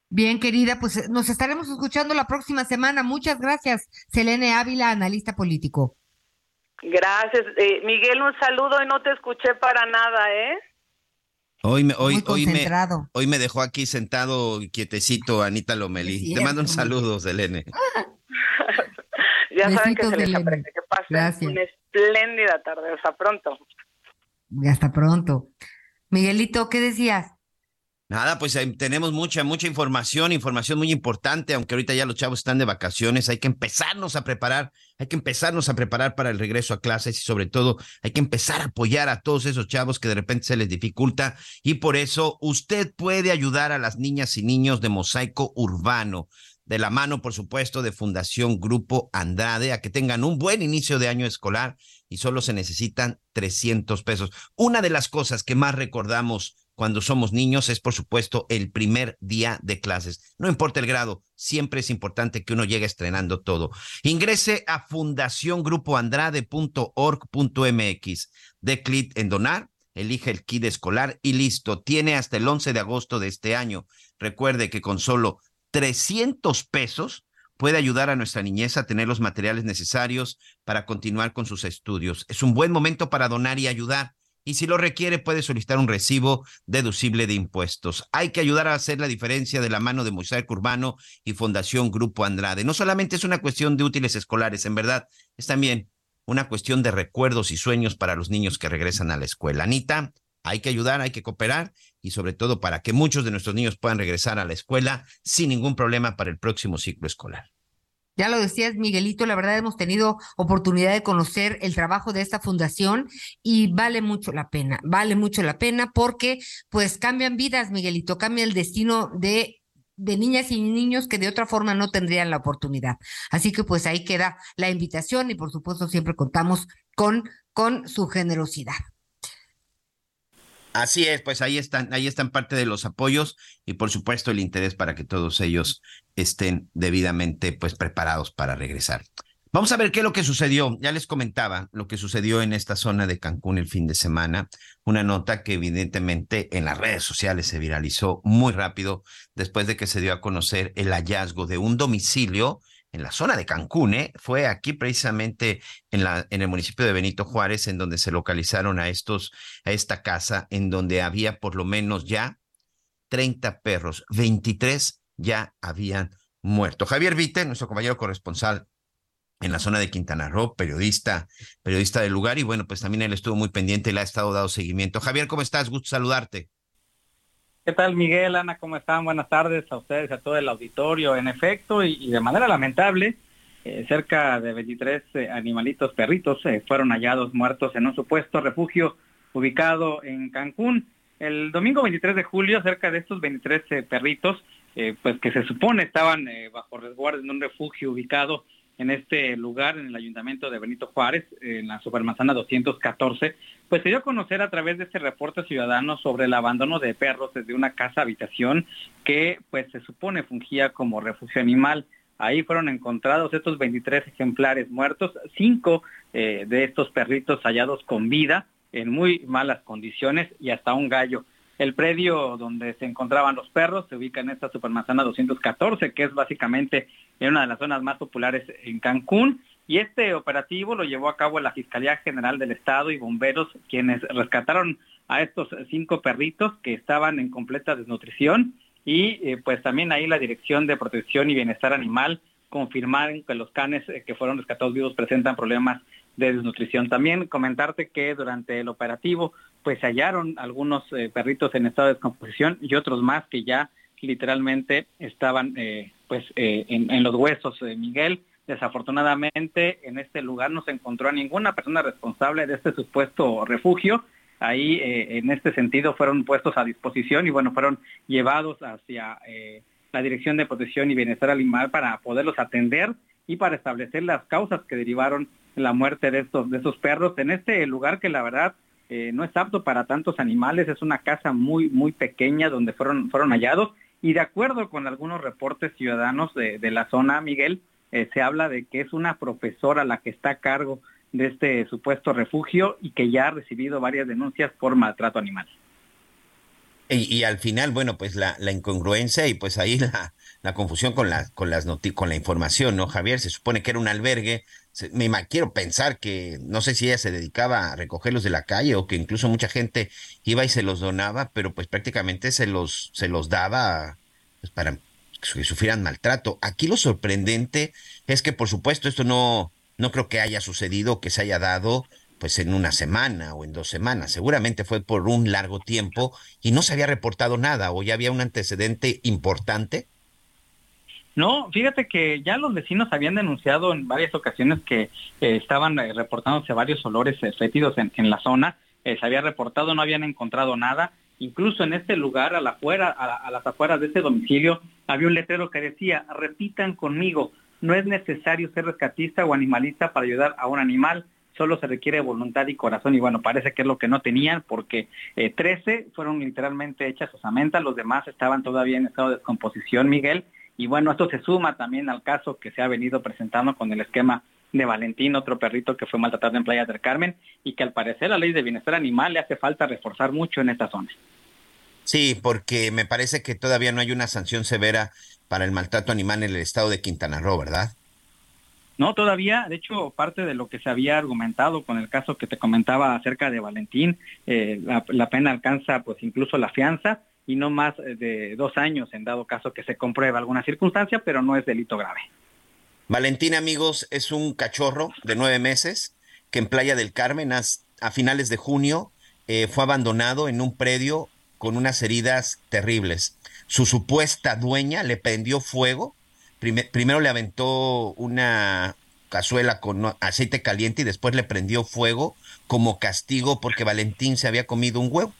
Bien, querida, pues eh, nos estaremos escuchando la próxima semana. Muchas gracias, Selene Ávila, analista político. Gracias. Eh, Miguel, un saludo y no te escuché para nada, ¿eh? Hoy me, hoy, hoy, me, hoy me dejó aquí sentado quietecito Anita Lomelí. Te mando un saludo, Selene. Ya saben que se les aprecia. Que pasen Gracias. una espléndida tarde. Hasta pronto. Y hasta pronto. Miguelito, ¿qué decías? Nada, pues ahí tenemos mucha, mucha información, información muy importante, aunque ahorita ya los chavos están de vacaciones, hay que empezarnos a preparar, hay que empezarnos a preparar para el regreso a clases y sobre todo hay que empezar a apoyar a todos esos chavos que de repente se les dificulta y por eso usted puede ayudar a las niñas y niños de Mosaico Urbano, de la mano, por supuesto, de Fundación Grupo Andrade, a que tengan un buen inicio de año escolar y solo se necesitan 300 pesos. Una de las cosas que más recordamos cuando somos niños es, por supuesto, el primer día de clases. No importa el grado, siempre es importante que uno llegue estrenando todo. Ingrese a fundaciongrupoandrade.org.mx, dé clic en donar, elige el kit escolar y listo. Tiene hasta el 11 de agosto de este año. Recuerde que con solo 300 pesos puede ayudar a nuestra niñez a tener los materiales necesarios para continuar con sus estudios. Es un buen momento para donar y ayudar. Y si lo requiere, puede solicitar un recibo deducible de impuestos. Hay que ayudar a hacer la diferencia de la mano de Mosaico Urbano y Fundación Grupo Andrade. No solamente es una cuestión de útiles escolares, en verdad, es también una cuestión de recuerdos y sueños para los niños que regresan a la escuela. Anita, hay que ayudar, hay que cooperar y sobre todo para que muchos de nuestros niños puedan regresar a la escuela sin ningún problema para el próximo ciclo escolar. Ya lo decías, Miguelito, la verdad hemos tenido oportunidad de conocer el trabajo de esta fundación y vale mucho la pena, vale mucho la pena porque pues cambian vidas, Miguelito, cambia el destino de de niñas y niños que de otra forma no tendrían la oportunidad. Así que pues ahí queda la invitación y por supuesto siempre contamos con, con su generosidad. Así es, pues ahí están, ahí están parte de los apoyos y por supuesto el interés para que todos ellos estén debidamente pues preparados para regresar. Vamos a ver qué es lo que sucedió. Ya les comentaba lo que sucedió en esta zona de Cancún el fin de semana. Una nota que evidentemente en las redes sociales se viralizó muy rápido después de que se dio a conocer el hallazgo de un domicilio en la zona de Cancún, ¿eh? fue aquí precisamente en, la, en el municipio de Benito Juárez, en donde se localizaron a estos, a esta casa, en donde había por lo menos ya 30 perros, 23 ya habían muerto. Javier Vite, nuestro compañero corresponsal en la zona de Quintana Roo, periodista, periodista del lugar, y bueno, pues también él estuvo muy pendiente y le ha estado dando seguimiento. Javier, ¿cómo estás? Gusto saludarte. ¿Qué tal, Miguel? Ana, ¿cómo están? Buenas tardes a ustedes, a todo el auditorio. En efecto, y, de manera lamentable, eh, cerca de 23 eh, animalitos perritos eh, fueron hallados muertos en un supuesto refugio ubicado en Cancún. El domingo 23 de julio, cerca de estos 23 perritos, pues que se supone estaban bajo resguardo en un refugio ubicado en este lugar, en el ayuntamiento de Benito Juárez, en la supermanzana 214, pues se dio a conocer a través de este reporte ciudadano sobre el abandono de perros desde una casa habitación que pues se supone fungía como refugio animal. Ahí fueron encontrados estos 23 ejemplares muertos, cinco eh, de estos perritos hallados con vida en muy malas condiciones y hasta un gallo. El predio donde se encontraban los perros se ubica en esta supermanzana 214, que es básicamente en una de las zonas más populares en Cancún. Y este operativo lo llevó a cabo la Fiscalía General del Estado y bomberos, quienes rescataron a estos cinco perritos que estaban en completa desnutrición. Y eh, pues también ahí la Dirección de Protección y Bienestar Animal confirmaron que los canes eh, que fueron rescatados vivos presentan problemas de desnutrición. También comentarte que durante el operativo pues se hallaron algunos eh, perritos en estado de descomposición y otros más que ya literalmente estaban eh, pues eh, en, los huesos. Miguel, desafortunadamente en este lugar no se encontró a ninguna persona responsable de este supuesto refugio. Ahí en este sentido fueron puestos a disposición y bueno, fueron llevados hacia la Dirección de Protección y Bienestar Animal para poderlos atender y para establecer las causas que derivaron la muerte de estos, de esos perros en este lugar que la verdad eh, no es apto para tantos animales, es una casa muy, muy pequeña donde fueron, fueron hallados y de acuerdo con algunos reportes ciudadanos de, de la zona, Miguel, eh, se habla de que es una profesora la que está a cargo de este supuesto refugio y que ya ha recibido varias denuncias por maltrato animal. Y, y, al final, bueno, pues la, la, incongruencia y pues ahí la, la confusión con la, con las con la información, ¿no, Javier? Se supone que era un albergue. Me quiero pensar que no sé si ella se dedicaba a recogerlos de la calle o que incluso mucha gente iba y se los donaba, pero pues prácticamente se los, se los daba pues para que sufrieran maltrato. Aquí lo sorprendente es que, por supuesto, esto no, no creo que haya sucedido, que se haya dado pues en una semana o en dos semanas. Seguramente fue por un largo tiempo y no se había reportado nada o ya había un antecedente importante. No, fíjate que ya los vecinos habían denunciado en varias ocasiones que eh, estaban eh, reportándose varios olores eh, en, la zona. se había reportado, no habían encontrado nada. Incluso en este lugar, a, la afuera, a, las afueras de este domicilio, había un letrero que decía, repitan conmigo, no es necesario ser rescatista o animalista para ayudar a un animal, solo se requiere voluntad y corazón. Y bueno, parece que es lo que no tenían, porque 13 fueron literalmente hechas osamentas, los demás estaban todavía en estado de descomposición, Miguel, y bueno, esto se suma también al caso que se ha venido presentando con el esquema de Valentín, otro perrito que fue maltratado en Playa del Carmen y que al parecer la ley de bienestar animal le hace falta reforzar mucho en esta zona. Sí, porque me parece que todavía no hay una sanción severa para el maltrato animal en el estado de Quintana Roo, ¿verdad? No, todavía, de hecho, parte de lo que se había argumentado con el caso que te comentaba acerca de Valentín, eh, la, la, pena alcanza pues incluso la fianza y no más eh, de dos años en dado caso que se compruebe alguna circunstancia, pero no es delito grave. Valentín, amigos, es un cachorro de nueve meses que en Playa del Carmen a, finales de junio eh, fue abandonado en un predio con unas heridas terribles. Su supuesta dueña le prendió fuego, primero le aventó una cazuela con aceite caliente y después le prendió fuego como castigo porque Valentín se había comido un huevo.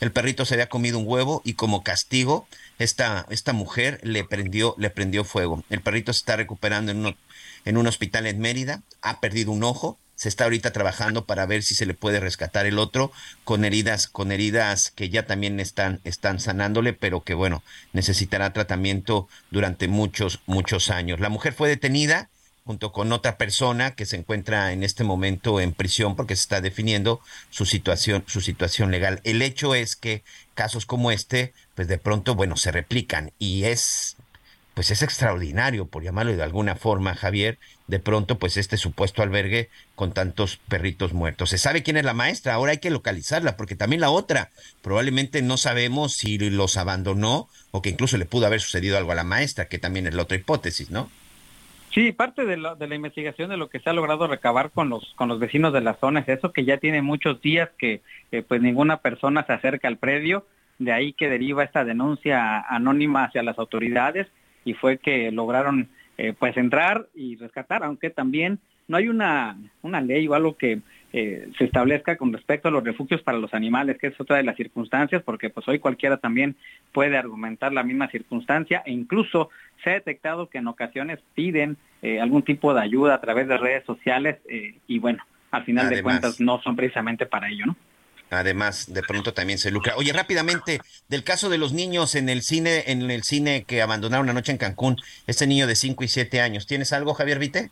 El perrito se había comido un huevo y como castigo esta, esta mujer le prendió, le prendió fuego. El perrito se está recuperando en, en un hospital en Mérida, ha perdido un ojo, se está ahorita trabajando para ver si se le puede rescatar el otro con heridas, con heridas que ya también están, están sanándole, pero que bueno, necesitará tratamiento durante muchos, muchos años. La mujer fue detenida junto con otra persona que se encuentra en este momento en prisión porque se está definiendo su situación, su situación legal. El hecho es que casos como este, pues de pronto, bueno, se replican y es, pues es extraordinario, por llamarlo de alguna forma, Javier, de pronto, pues este supuesto albergue con tantos perritos muertos. Se sabe quién es la maestra, ahora hay que localizarla, porque también la otra, probablemente no sabemos si los abandonó o que incluso le pudo haber sucedido algo a la maestra, que también es la otra hipótesis, ¿no? Sí, parte de, de, la investigación de lo que se ha logrado recabar con los con los vecinos de la zona es eso que ya tiene muchos días que pues ninguna persona se acerca al predio, de ahí que deriva esta denuncia anónima hacia las autoridades y fue que lograron eh, pues entrar y rescatar, aunque también no hay una, una ley o algo que eh, se establezca con respecto a los refugios para los animales, que es otra de las circunstancias, porque pues hoy cualquiera también puede argumentar la misma circunstancia e incluso se ha detectado que en ocasiones piden eh, algún tipo de ayuda a través de redes sociales eh, y bueno, al final de cuentas no son precisamente para ello, ¿no? Además, de pronto también se lucra. Oye, rápidamente, del caso de los niños en el cine, en el cine que abandonaron anoche en Cancún, este niño de 5 y 7 años, ¿tienes algo, Javier Vite?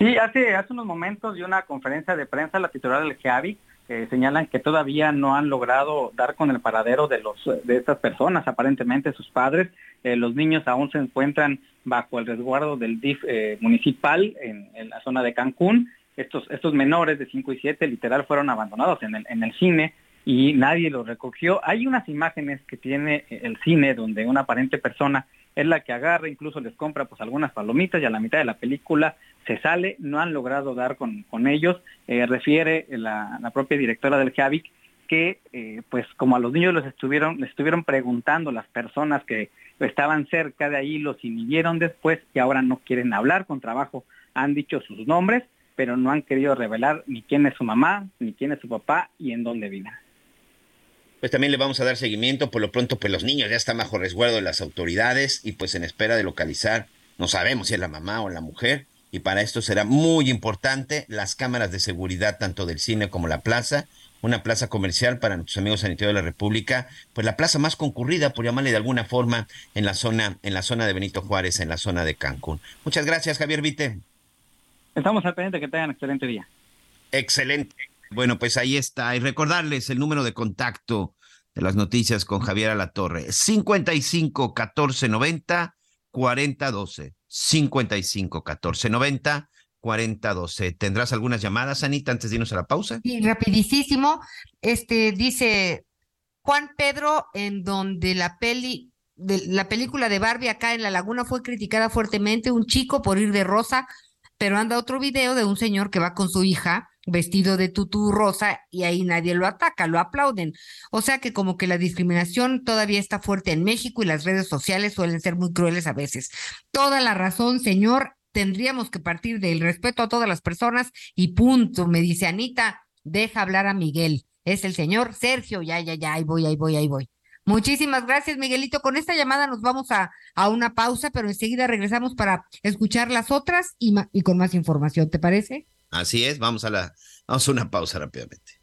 Sí, hace, hace unos momentos de una conferencia de prensa la titular del GEAVI eh, señalan que todavía no han logrado dar con el paradero de los de estas personas, aparentemente sus padres. Eh, los niños aún se encuentran bajo el resguardo del DIF eh, municipal en, la zona de Cancún. Estos, estos menores de 5 y 7 literal fueron abandonados en el, en el cine y nadie los recogió. Hay unas imágenes que tiene el cine donde una aparente persona es la que agarra, incluso les compra pues algunas palomitas y a la mitad de la película se sale, no han logrado dar con, con ellos. Eh, refiere la, propia directora del JAVIC que eh, pues como a los niños les estuvieron, les estuvieron preguntando las personas que estaban cerca de ahí, los inhibieron después y ahora no quieren hablar con trabajo, han dicho sus nombres, pero no han querido revelar ni quién es su mamá, ni quién es su papá y en dónde viven pues también le vamos a dar seguimiento. Por lo pronto, pues los niños ya están bajo resguardo de las autoridades y pues en espera de localizar, no sabemos si es la mamá o la mujer. Y para esto será muy importante las cámaras de seguridad tanto del cine como la plaza, una plaza comercial para nuestros amigos sanitarios de la República, pues la plaza más concurrida, por llamarle de alguna forma, en la zona, en la zona de Benito Juárez, en la zona de Cancún. Muchas gracias, Javier Vite. Estamos al pendiente, que tengan excelente día. Excelente. Bueno, pues ahí está. Y recordarles el número de contacto de las noticias con Javier Alatorre. 55 14 90 40 12. 55 14 90 40 12. ¿Tendrás algunas llamadas, Anita, antes de irnos a la pausa? Sí, rapidísimo. Este dice Juan Pedro, en donde la peli de la película de Barbie acá en La Laguna fue criticada fuertemente, un chico por ir de rosa, pero anda otro video de un señor que va con su hija vestido de tutú rosa y ahí nadie lo ataca, lo aplauden. O sea que como que la discriminación todavía está fuerte en México y las redes sociales suelen ser muy crueles a veces. Toda la razón, señor, tendríamos que partir del respeto a todas las personas y punto, me dice Anita, deja hablar a Miguel. Es el señor Sergio, ya, ya, ya, ahí voy, ahí voy, ahí voy. Muchísimas gracias, Miguelito. Con esta llamada nos vamos a, a una pausa, pero enseguida regresamos para escuchar las otras y, y con más información, ¿te parece? Así es, vamos a la, vamos a una pausa rápidamente.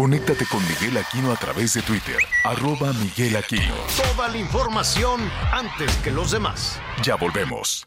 Conéctate con Miguel Aquino a través de Twitter, arroba Miguel Aquino. Toda la información antes que los demás. Ya volvemos.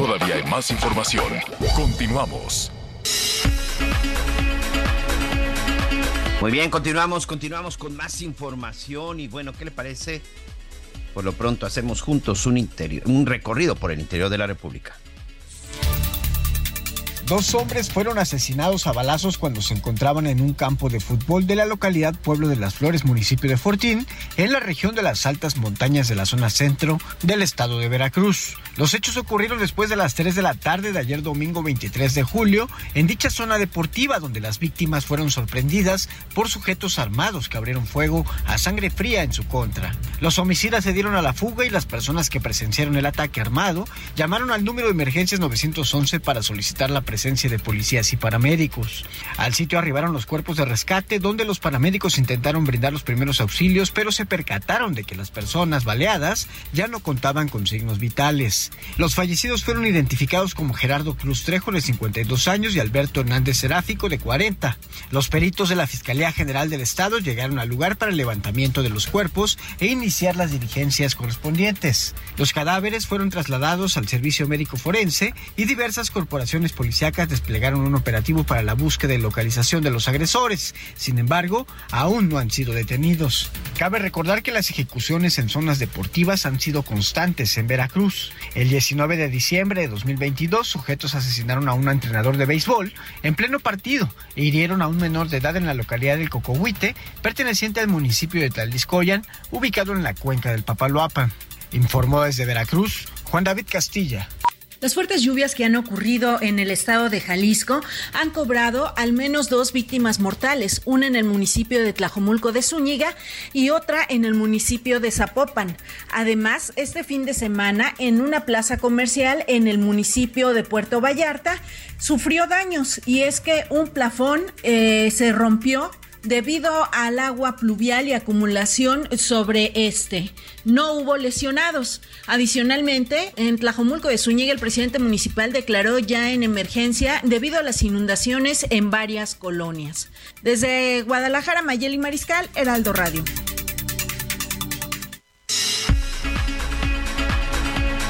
Todavía hay más información. Continuamos. Muy bien, continuamos, continuamos con más información y bueno, ¿qué le parece? Por lo pronto hacemos juntos un interior, un recorrido por el interior de la República. Dos hombres fueron asesinados a balazos cuando se encontraban en un campo de fútbol de la localidad Pueblo de las Flores, municipio de Fortín, en la región de las altas montañas de la zona centro del estado de Veracruz. Los hechos ocurrieron después de las 3 de la tarde de ayer domingo 23 de julio en dicha zona deportiva donde las víctimas fueron sorprendidas por sujetos armados que abrieron fuego a sangre fría en su contra. Los homicidas se dieron a la fuga y las personas que presenciaron el ataque armado llamaron al número de emergencias 911 para solicitar la presencia de policías y paramédicos. Al sitio arribaron los cuerpos de rescate donde los paramédicos intentaron brindar los primeros auxilios pero se percataron de que las personas baleadas ya no contaban con signos vitales. Los fallecidos fueron identificados como Gerardo Cruz Trejo de 52 años y Alberto Hernández Seráfico de 40. Los peritos de la Fiscalía General del Estado llegaron al lugar para el levantamiento de los cuerpos e iniciar las diligencias correspondientes. Los cadáveres fueron trasladados al servicio médico forense y diversas corporaciones desplegaron un operativo para la búsqueda y localización de los agresores. Sin embargo, aún no han sido detenidos. Cabe recordar que las ejecuciones en zonas deportivas han sido constantes en Veracruz. El 19 de diciembre de 2022, sujetos asesinaron a un entrenador de béisbol en pleno partido e hirieron a un menor de edad en la localidad del Cocohuite, perteneciente al municipio de Taldiscoyan, ubicado en la cuenca del Papaloapan. Informó desde Veracruz Juan David Castilla. Las fuertes lluvias que han ocurrido en el estado de Jalisco han cobrado al menos dos víctimas mortales, una en el municipio de Tlajomulco de Zúñiga y otra en el municipio de Zapopan. Además, este fin de semana, en una plaza comercial en el municipio de Puerto Vallarta, sufrió daños y es que un plafón eh, se rompió debido al agua pluvial y acumulación sobre este. No hubo lesionados. Adicionalmente, en Tlajomulco de Zúñiga, el presidente municipal declaró ya en emergencia debido a las inundaciones en varias colonias. Desde Guadalajara, Mayeli Mariscal, Heraldo Radio.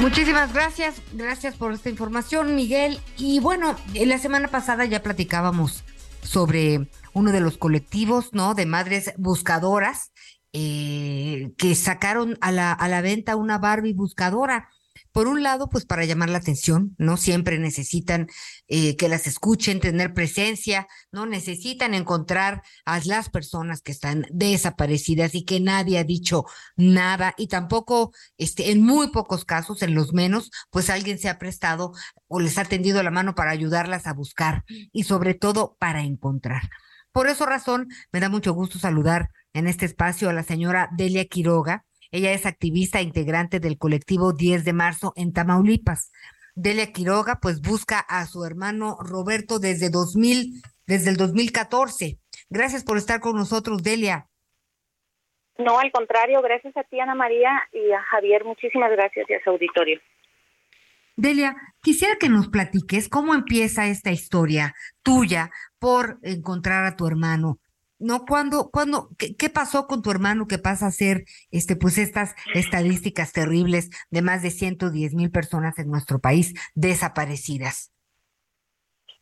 Muchísimas gracias, gracias por esta información, Miguel. Y bueno, la semana pasada ya platicábamos sobre uno de los colectivos, ¿no? De madres buscadoras eh, que sacaron a la, a la venta una Barbie buscadora. Por un lado, pues para llamar la atención, ¿no? Siempre necesitan eh, que las escuchen, tener presencia, ¿no? Necesitan encontrar a las personas que están desaparecidas y que nadie ha dicho nada y tampoco, este, en muy pocos casos, en los menos, pues alguien se ha prestado o les ha tendido la mano para ayudarlas a buscar y sobre todo para encontrar. Por esa razón, me da mucho gusto saludar en este espacio a la señora Delia Quiroga. Ella es activista e integrante del colectivo 10 de marzo en Tamaulipas. Delia Quiroga, pues busca a su hermano Roberto desde 2000, desde el 2014. Gracias por estar con nosotros, Delia. No, al contrario, gracias a ti, Ana María, y a Javier, muchísimas gracias y a su auditorio. Delia, quisiera que nos platiques cómo empieza esta historia tuya por encontrar a tu hermano. ¿No? ¿Cuándo, cuándo, qué, qué, pasó con tu hermano que pasa a ser, este, pues estas estadísticas terribles de más de 110 mil personas en nuestro país desaparecidas?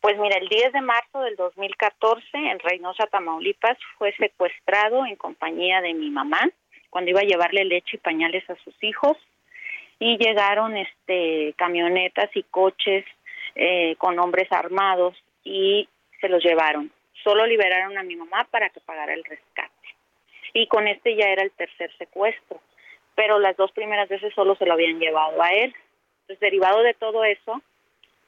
Pues mira, el 10 de marzo del 2014 en Reynosa, Tamaulipas, fue secuestrado en compañía de mi mamá cuando iba a llevarle leche y pañales a sus hijos y llegaron este camionetas y coches eh, con hombres armados y se los llevaron. Solo liberaron a mi mamá para que pagara el rescate. Y con este ya era el tercer secuestro, pero las dos primeras veces solo se lo habían llevado a él. Entonces, derivado de todo eso,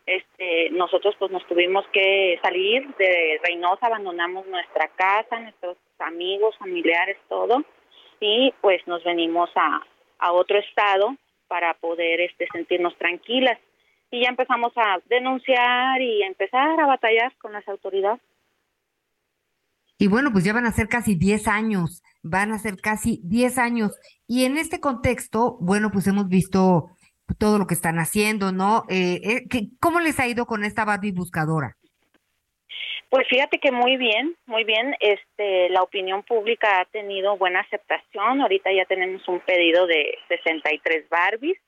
este, nosotros pues nos tuvimos que salir de Reynosa, abandonamos nuestra casa, nuestros amigos, familiares, todo, y pues nos venimos a, a otro estado para poder este, sentirnos tranquilas. Y ya empezamos a denunciar y a empezar a batallar con las autoridades. Y bueno, pues ya van a ser casi 10 años, van a ser casi 10 años. Y en este contexto, bueno, pues hemos visto todo lo que están haciendo, ¿no? Eh, eh, ¿Cómo les ha ido con esta Barbie buscadora? Pues fíjate que muy bien, muy bien. Este, la opinión pública ha tenido buena aceptación. Ahorita ya tenemos un pedido de 63 Barbies.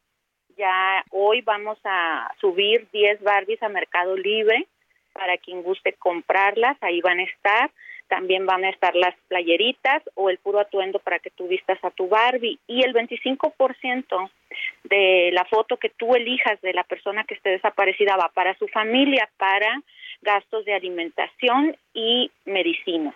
Ya hoy vamos a subir 10 Barbies a Mercado Libre para quien guste comprarlas. Ahí van a estar. También van a estar las playeritas o el puro atuendo para que tú vistas a tu Barbie. Y el 25% de la foto que tú elijas de la persona que esté desaparecida va para su familia, para gastos de alimentación y medicina.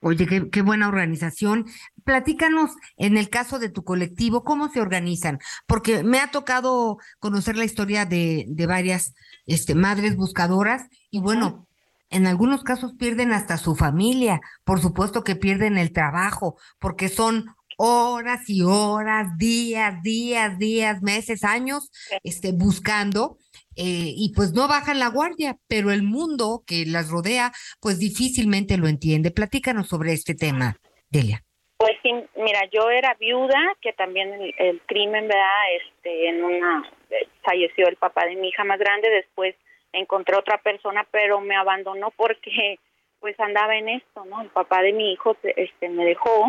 Oye, qué, qué, buena organización. Platícanos en el caso de tu colectivo, ¿cómo se organizan? Porque me ha tocado conocer la historia de, de varias este, madres buscadoras y bueno, en algunos casos pierden hasta su familia, por supuesto que pierden el trabajo, porque son horas y horas, días, días, días, meses, años, este, buscando eh, y pues no bajan la guardia, pero el mundo que las rodea, pues difícilmente lo entiende. Platícanos sobre este tema, Delia. Pues sí, mira, yo era viuda, que también el, crimen, ¿verdad? Este, en una, eh, falleció el papá de mi hija más grande, después encontré otra persona, pero me abandonó porque pues andaba en esto, ¿no? El papá de mi hijo este, me dejó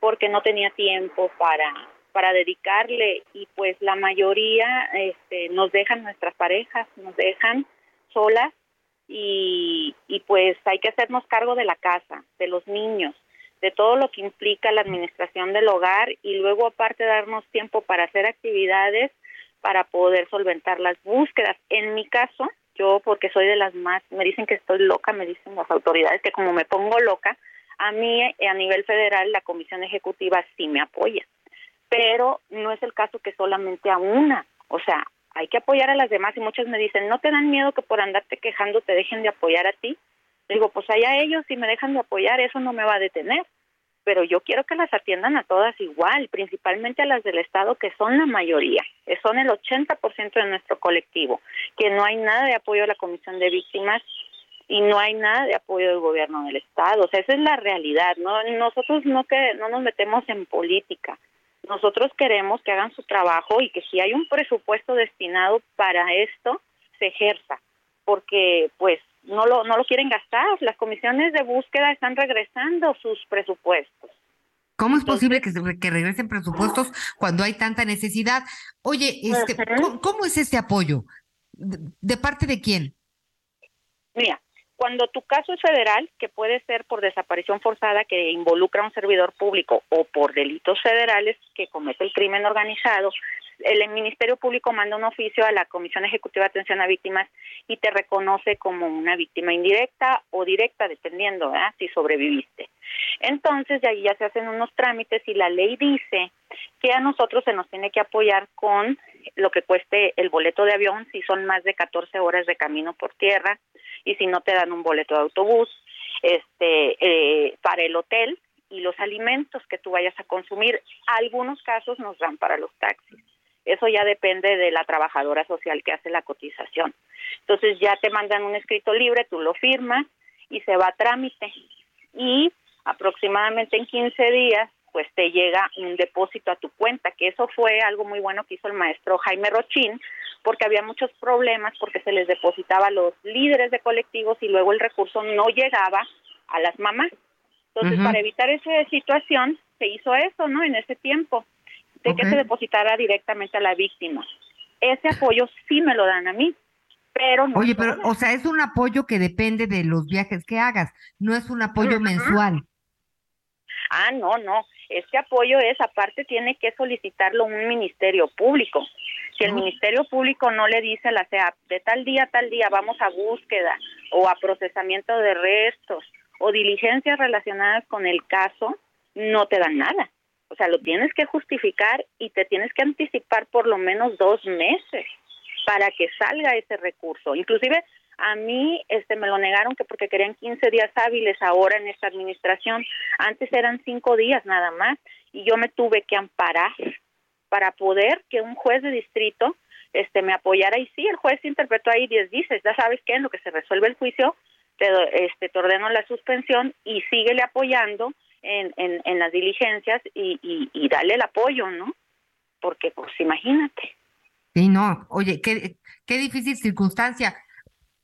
porque no tenía tiempo para para dedicarle y pues la mayoría este, nos dejan nuestras parejas, nos dejan solas y, y pues hay que hacernos cargo de la casa, de los niños, de todo lo que implica la administración del hogar y luego aparte darnos tiempo para hacer actividades para poder solventar las búsquedas. En mi caso, yo porque soy de las más, me dicen que estoy loca, me dicen las autoridades que como me pongo loca, a mí a nivel federal la comisión ejecutiva sí me apoya pero no es el caso que solamente a una, o sea, hay que apoyar a las demás y muchos me dicen, ¿no te dan miedo que por andarte quejando te dejen de apoyar a ti? Digo, pues allá ellos si me dejan de apoyar, eso no me va a detener, pero yo quiero que las atiendan a todas igual, principalmente a las del Estado, que son la mayoría, que son el 80% de nuestro colectivo, que no hay nada de apoyo a la Comisión de Víctimas y no hay nada de apoyo del gobierno del Estado, o sea, esa es la realidad, no nosotros no que no nos metemos en política, nosotros queremos que hagan su trabajo y que si hay un presupuesto destinado para esto, se ejerza, porque pues no lo, no lo quieren gastar. Las comisiones de búsqueda están regresando sus presupuestos. ¿Cómo es posible que, que regresen presupuestos cuando hay tanta necesidad? Oye, este, ¿cómo, es este apoyo? ¿De parte de quién? Mira, cuando tu caso es federal, que puede ser por desaparición forzada que involucra a un servidor público o por delitos federales que comete el crimen organizado, el Ministerio Público manda un oficio a la Comisión Ejecutiva de Atención a Víctimas y te reconoce como una víctima indirecta o directa, dependiendo si sobreviviste. Entonces, de ahí ya se hacen unos trámites y la ley dice que a nosotros se nos tiene que apoyar con lo que cueste el boleto de avión si son más de 14 horas de camino por tierra y si no te dan un boleto de autobús, este, eh, para el hotel y los alimentos que tú vayas a consumir. Algunos casos nos dan para los taxis. Eso ya depende de la trabajadora social que hace la cotización. Entonces ya te mandan un escrito libre, tú lo firmas y se va a trámite. Y aproximadamente en 15 días pues te llega un depósito a tu cuenta, que eso fue algo muy bueno que hizo el maestro Jaime Rochín, porque había muchos problemas porque se les depositaba a los líderes de colectivos y luego el recurso no llegaba a las mamás. Entonces, para evitar esa situación, se hizo eso, ¿no? En ese tiempo, de que se depositara directamente a la víctima. Ese apoyo sí me lo dan a mí, pero no. Oye, pero, o sea, es un apoyo que depende de los viajes que hagas, no es un apoyo mensual. Ah, no, no. Este apoyo es, aparte, tiene que solicitarlo un ministerio público. Si el ministerio público no le dice a la CEAP, de tal día a tal día vamos a búsqueda o a procesamiento de restos o diligencias relacionadas con el caso, no te dan nada. O sea, lo tienes que justificar y te tienes que anticipar por lo menos dos meses para que salga ese recurso. Inclusive a mí este me lo negaron que porque querían 15 días hábiles ahora en esta administración. Antes eran cinco días nada más y yo me tuve que amparar para poder que un juez de distrito este me apoyara y sí, el juez interpretó ahí 10 dices, ya sabes qué, en lo que se resuelve el juicio, te, este, te ordeno la suspensión y síguele apoyando en, en, en las diligencias y, y, y dale el apoyo, ¿no? Porque pues imagínate. Sí, no, oye, qué, qué difícil circunstancia.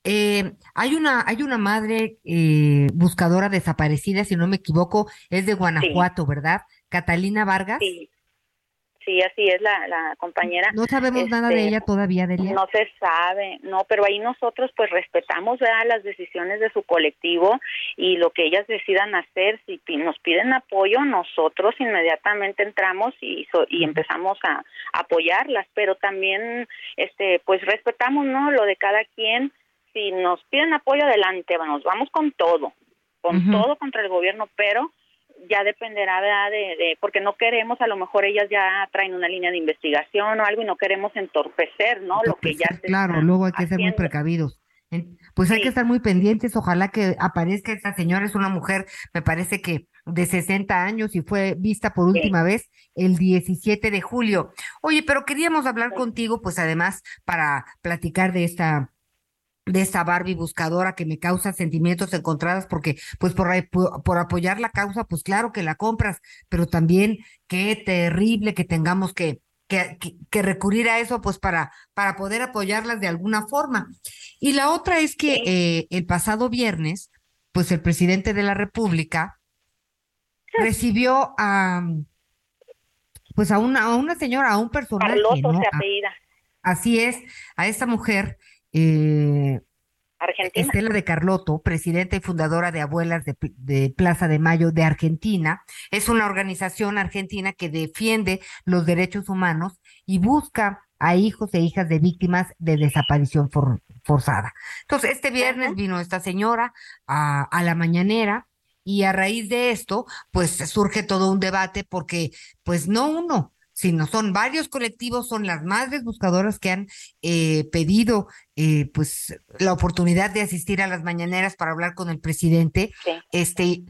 Eh, hay una, hay una madre eh, buscadora desaparecida, si no me equivoco, es de Guanajuato, ¿verdad? Catalina Vargas. Sí. Sí, así es la, la compañera. No sabemos nada de Este, ella todavía, Delia. No se sabe, no, pero ahí nosotros pues respetamos ¿verdad? las decisiones de su colectivo y lo que ellas decidan hacer, si nos piden apoyo, nosotros inmediatamente entramos y, so- y empezamos a, apoyarlas, pero también este pues respetamos no lo de cada quien, si nos piden apoyo adelante, nos vamos con todo, con todo contra el gobierno, pero ya dependerá ¿verdad? De, de porque no queremos a lo mejor ellas ya traen una línea de investigación o algo y no queremos entorpecer no lo que ya se Claro, luego hay que ser muy precavidos. Pues hay que estar muy pendientes, ojalá que aparezca esta señora, es una mujer, me parece que de 60 años y fue vista por última vez el 17 de julio. Oye, pero queríamos hablar contigo, pues además para platicar de esta de esta Barbie buscadora que me causa sentimientos encontrados porque pues por, por, apoyar la causa, pues claro que la compras, pero también qué terrible que tengamos que, que, que- que recurrir a eso pues para, para poder apoyarlas de alguna forma. Y la otra es que eh, el pasado viernes, pues el presidente de la República recibió a pues a una, a una señora, a un personaje, ¿no? se apellida Así es, a esta mujer, eh, Argentina. Estela de Carlotto, presidenta y fundadora de Abuelas de, Pl- de Plaza de Mayo de Argentina, es una organización argentina que defiende los derechos humanos y busca a hijos e hijas de víctimas de desaparición for- forzada. Entonces, este viernes vino esta señora a, a la mañanera y a raíz de esto, pues surge todo un debate porque, pues no uno, sino son varios colectivos, son las madres buscadoras que han eh, pedido eh, pues la oportunidad de asistir a las mañaneras para hablar con el presidente, este,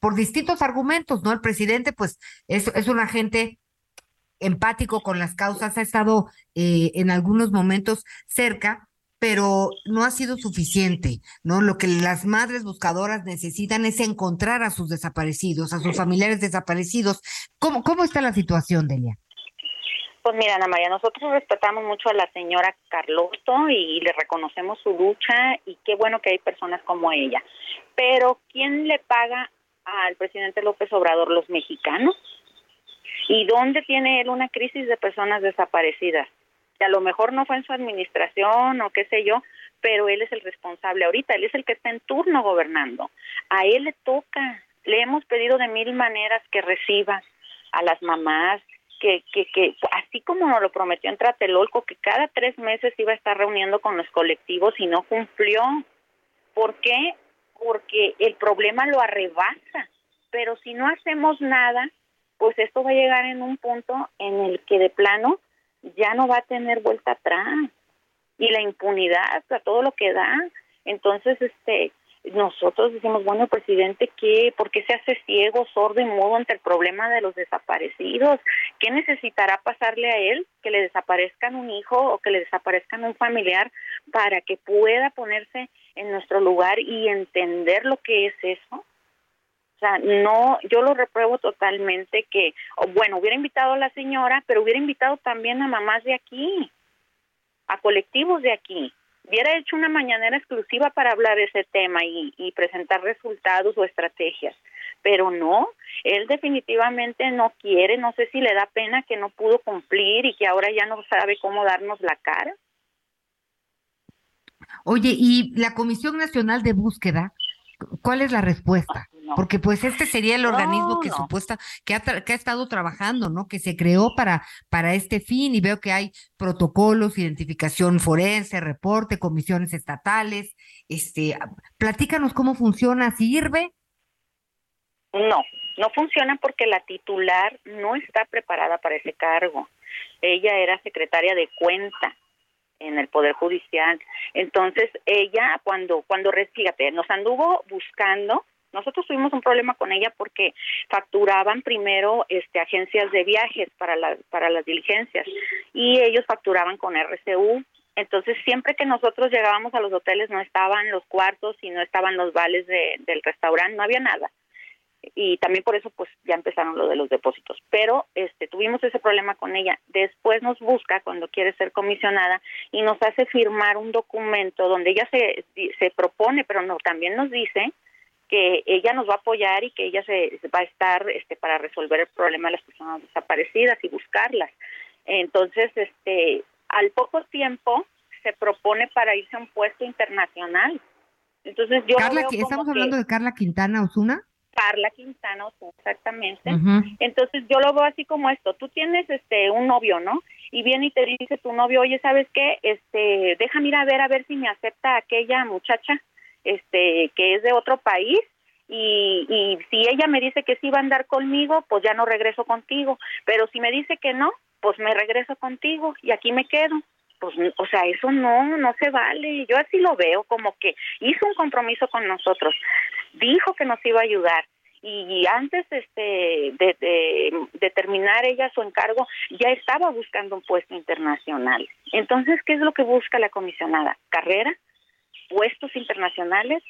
por distintos argumentos, ¿no? El presidente, pues, es, es un agente empático con las causas, ha estado eh, en algunos momentos cerca, pero no ha sido suficiente, ¿no? Lo que las madres buscadoras necesitan es encontrar a sus desaparecidos, a sus familiares desaparecidos. ¿Cómo, cómo está la situación, Delia? Pues mira, Ana María, nosotros respetamos mucho a la señora Carlotto y le reconocemos su lucha y qué bueno que hay personas como ella. Pero ¿quién le paga al presidente López Obrador? ¿Los mexicanos? ¿Y dónde tiene él una crisis de personas desaparecidas? Que a lo mejor no fue en su administración o qué sé yo, pero él es el responsable ahorita, él es el que está en turno gobernando. A él le toca. Le hemos pedido de mil maneras que reciba a las mamás, que, que, que así como nos lo prometió en Tlatelolco, que cada tres meses iba a estar reuniendo con los colectivos y no cumplió. ¿Por qué? Porque el problema lo arrebasa. Pero si no hacemos nada, pues esto va a llegar en un punto en el que de plano ya no va a tener vuelta atrás. Y la impunidad, a todo lo que da. Entonces, este, nosotros decimos, bueno, presidente, ¿qué? ¿Por qué se hace ciego, sordo y mudo ante el problema de los desaparecidos? ¿Qué necesitará pasarle a él? Que le desaparezcan un hijo o que le desaparezcan un familiar para que pueda ponerse en nuestro lugar y entender lo que es eso. O sea, no, yo lo repruebo totalmente que, bueno, hubiera invitado a la señora, pero hubiera invitado también a mamás de aquí, a colectivos de aquí hubiera hecho una mañanera exclusiva para hablar de ese tema y, presentar resultados o estrategias, pero no, él definitivamente no quiere, no sé si le da pena que no pudo cumplir y que ahora ya no sabe cómo darnos la cara. Oye, ¿y la Comisión Nacional de Búsqueda? ¿Cuál es la respuesta? Porque pues este sería el organismo que supuesta que ha, que ha estado trabajando, ¿no? Que se creó para para este fin y veo que hay protocolos, identificación forense, reporte, comisiones estatales. Este, platícanos cómo funciona, ¿sirve? No, no funciona porque la titular no está preparada para ese cargo. Ella era secretaria de cuenta en el poder judicial. Entonces, ella cuando cuando fíjate, nos anduvo buscando nosotros tuvimos un problema con ella porque facturaban primero este agencias de viajes para las para las diligencias y ellos facturaban con RCU. Entonces, siempre que nosotros llegábamos a los hoteles no estaban los cuartos y no estaban los vales de, del restaurante, no había nada. Y también por eso pues ya empezaron lo de los depósitos. Pero este tuvimos ese problema con ella. Después nos busca cuando quiere ser comisionada y nos hace firmar un documento donde ella se se propone, pero no también nos dice que ella nos va a apoyar y que ella se, va a estar este para resolver el problema de las personas desaparecidas y buscarlas. Entonces, este al poco tiempo se propone para irse a un puesto internacional. Entonces yo Carla, estamos hablando de Carla Quintana Osuna. Carla Quintana Osuna, exactamente. Entonces yo lo veo así como esto, tú tienes este un novio, ¿no? Y viene y te dice tu novio, "Oye, ¿sabes qué? Este, déjame ir a ver a ver si me acepta aquella muchacha." este que es de otro país y, y si ella me dice que sí va a andar conmigo, pues ya no regreso contigo, pero si me dice que no, pues me regreso contigo y aquí me quedo. Pues, o sea, eso no, no se vale. Yo así lo veo, como que hizo un compromiso con nosotros, dijo que nos iba a ayudar y antes este de, terminar ella su encargo ya estaba buscando un puesto internacional. Entonces, ¿qué es lo que busca la comisionada? Carrera, puestos internacionales,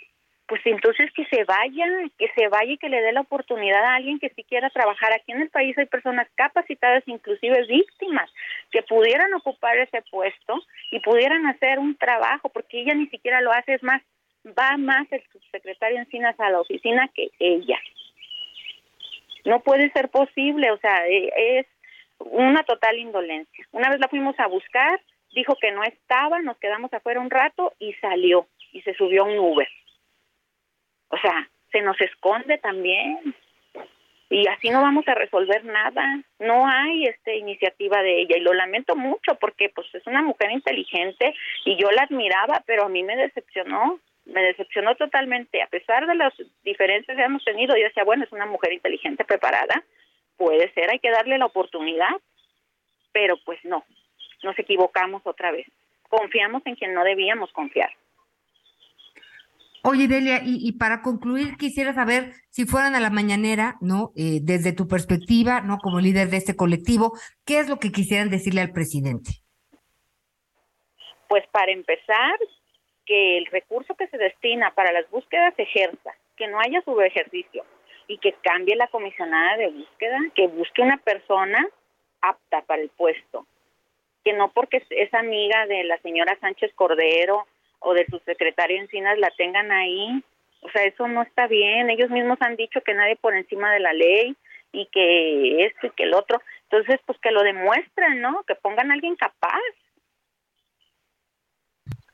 pues entonces que se vaya, que se vaya y que le dé la oportunidad a alguien que si quiera trabajar. Aquí en el país hay personas capacitadas, inclusive víctimas, que pudieran ocupar ese puesto y pudieran hacer un trabajo, porque ella ni siquiera lo hace, es más, va más el subsecretario Encinas a la oficina que ella. No puede ser posible, o sea, e, es una total indolencia. Una vez la fuimos a buscar, dijo que no estaba, nos quedamos afuera un rato y salió y se subió a un Uber. O sea, se nos esconde también y así no vamos a resolver nada. No hay este iniciativa de ella y lo lamento mucho porque pues es una mujer inteligente y yo la admiraba, pero a mí me decepcionó, me decepcionó totalmente a pesar de las diferencias que hemos tenido. Yo decía, bueno, es una mujer inteligente, preparada, puede ser, hay que darle la oportunidad, pero pues no, nos equivocamos otra vez. Confiamos en quien no debíamos confiar. Oye, Delia, y, para concluir, quisiera saber si fueran a la mañanera, ¿no? Eh, desde tu perspectiva, ¿no? Como líder de este colectivo, ¿qué es lo que quisieran decirle al presidente? Pues para empezar, que el recurso que se destina para las búsquedas se ejerza, que no haya subejercicio y que cambie la comisionada de búsqueda, que busque una persona apta para el puesto, que no porque es amiga de la señora Sánchez Cordero o de su secretario Encinas la tengan ahí. O sea, eso no está bien. Ellos mismos han dicho que nadie por encima de la ley y que esto y que el otro. Entonces, pues que lo demuestren, ¿no? Que pongan a alguien capaz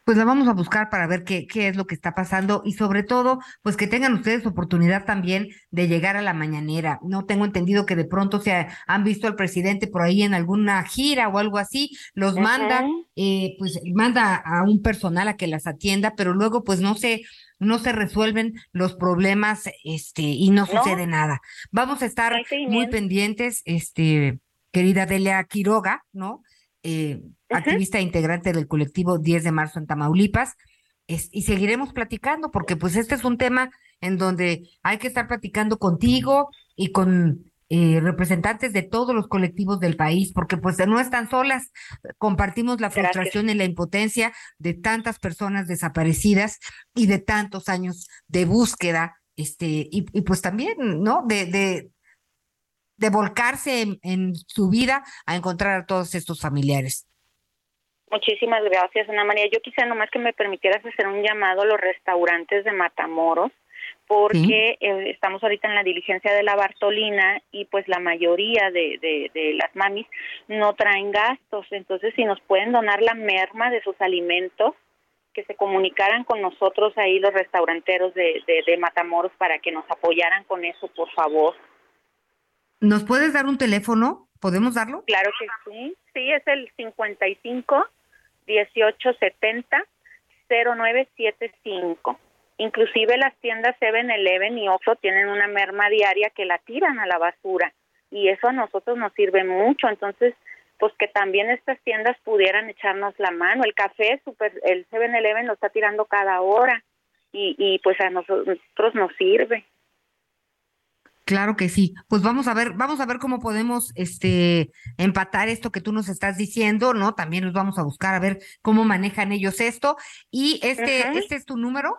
pues la vamos a buscar para ver qué, qué es lo que está pasando y sobre todo, pues que tengan ustedes oportunidad también de llegar a la mañanera. No tengo entendido que de pronto se han visto al presidente por ahí en alguna gira o algo así, los manda, eh, pues manda a un personal a que las atienda, pero luego pues no se no se resuelven los problemas este y no, sucede nada. Vamos a estar muy pendientes, este querida Delia Quiroga, ¿no? Eh, activista e integrante del colectivo 10 de marzo en Tamaulipas. y seguiremos platicando, porque pues este es un tema en donde hay que estar platicando contigo y con eh, representantes de todos los colectivos del país, porque pues no están solas, compartimos la frustración y la impotencia de tantas personas desaparecidas y de tantos años de búsqueda, este, y, pues también, ¿no? De, de, de volcarse en, en su vida a encontrar a todos estos familiares. Muchísimas gracias, Ana María. Yo quisiera nomás que me permitieras hacer un llamado a los restaurantes de Matamoros, porque eh, estamos ahorita en la diligencia de la Bartolina y pues la mayoría de, de, las mamis no traen gastos. Entonces, si nos pueden donar la merma de sus alimentos, que se comunicaran con nosotros ahí los restauranteros de, de Matamoros para que nos apoyaran con eso, por favor. ¿Nos puedes dar un teléfono? ¿Podemos darlo? Claro que sí. Sí, es el 55 1870 0975. Inclusive las tiendas 7-Eleven y Oxxo tienen una merma diaria que la tiran a la basura y eso a nosotros nos sirve mucho. Entonces, pues que también estas tiendas pudieran echarnos la mano. El café, super, el 7-Eleven lo está tirando cada hora y, y pues a nosotros nos sirve. Claro que sí. Pues vamos a ver, vamos a ver cómo podemos este empatar esto que tú nos estás diciendo, ¿no? También nos vamos a buscar a ver cómo manejan ellos esto. Y este, este es tu número.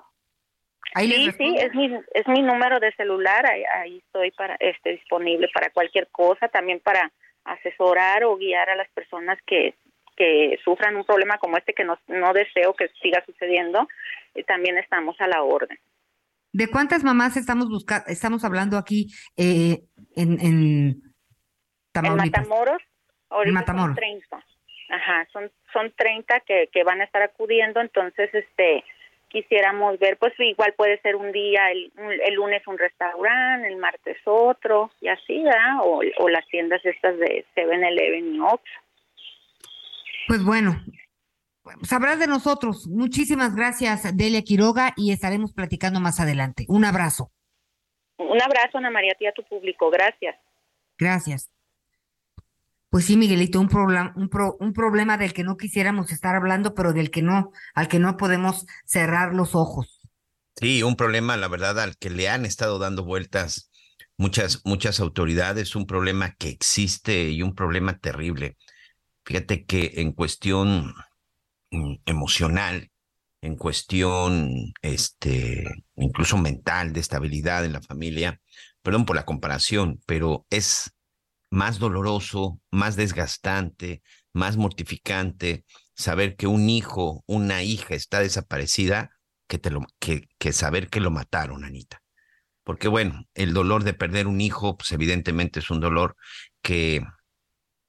Ahí sí, sí, es mi, es mi número de celular, ahí, estoy para, este, disponible para cualquier cosa, también para asesorar o guiar a las personas que, que sufran un problema como este que no, no deseo que siga sucediendo, y también estamos a la orden. ¿De cuántas mamás estamos buscando, estamos hablando aquí eh, en, en Tamaulipas? En Matamoros, en Matamoros. son 30. Ajá, son, son 30 que, que van a estar acudiendo, entonces este quisiéramos ver, pues igual puede ser un día, el, el lunes un restaurante, el martes otro, y así, ¿verdad? O, o las tiendas estas de 7-Eleven y Oxxo. Pues bueno, sabrás de nosotros. Muchísimas gracias, Delia Quiroga, y estaremos platicando más adelante. Un abrazo. Un abrazo, Ana María, a tu público. Gracias. Gracias. Pues sí, Miguelito, un, problema, un, un problema del que no quisiéramos estar hablando, pero del que no, al que no podemos cerrar los ojos. Sí, un problema, la verdad, al que le han estado dando vueltas muchas, muchas autoridades, un problema que existe y un problema terrible. Fíjate que en cuestión emocional, en cuestión, este, incluso mental, de estabilidad en la familia. Perdón por la comparación, pero es más doloroso, más desgastante, más mortificante saber que un hijo, una hija está desaparecida que, te lo, que, que saber que lo mataron, Anita. Porque bueno, el dolor de perder un hijo, pues evidentemente es un dolor que,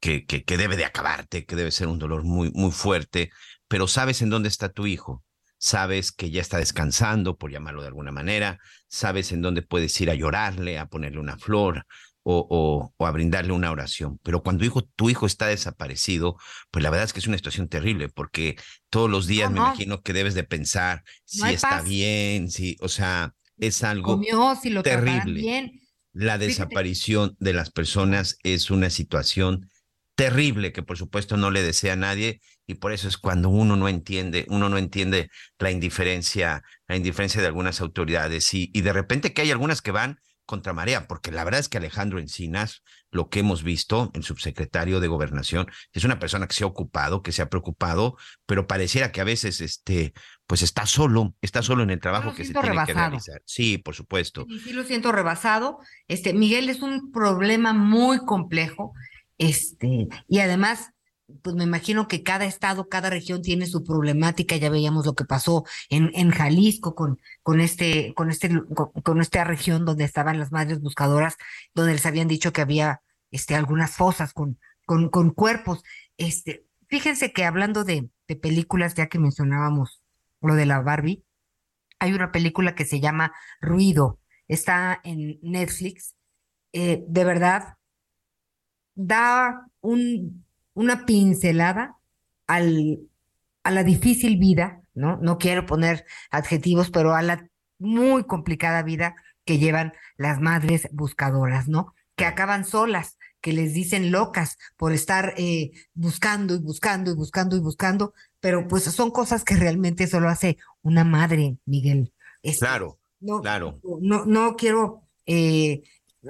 que, que, que debe de acabarte, que debe ser un dolor muy, muy fuerte, pero sabes en dónde está tu hijo, sabes que ya está descansando, por llamarlo de alguna manera, sabes en dónde puedes ir a llorarle, a ponerle una flor o, o, a brindarle una oración. Pero cuando hijo, tu hijo está desaparecido, pues la verdad es que es una situación terrible, porque todos los días me imagino que debes de pensar si está bien, si, o sea, es algo terrible. La desaparición de las personas es una situación terrible que por supuesto no le desea a nadie y por eso es cuando uno no entiende, uno no entiende la indiferencia, la indiferencia de algunas autoridades y, y de repente que hay algunas que van contra marea, porque la verdad es que Alejandro Encinas, lo que hemos visto, el subsecretario de Gobernación, es una persona que se ha ocupado, que se ha preocupado, pero pareciera que a veces este, pues está solo, está solo en el trabajo que se tiene que realizar. Sí, por supuesto. Sí, sí, lo siento rebasado. Este, Miguel, es un problema muy complejo este, y además, pues me imagino que cada estado, cada región tiene su problemática. Ya veíamos lo que pasó en, en Jalisco con, con este, con este, con, esta región donde estaban las madres buscadoras, donde les habían dicho que había este, algunas fosas con, con, con cuerpos. Este, fíjense que hablando de, de películas, ya que mencionábamos lo de la Barbie, hay una película que se llama Ruido, está en Netflix. Eh, de verdad, da un, una pincelada al, a la difícil vida, ¿no? No quiero poner adjetivos, pero a la muy complicada vida que llevan las madres buscadoras, ¿no? Que acaban solas, que les dicen locas por estar eh, buscando y buscando y buscando y buscando, pero pues son cosas que realmente solo hace una madre, Miguel. Este, claro, no, claro. No, no quiero... Eh,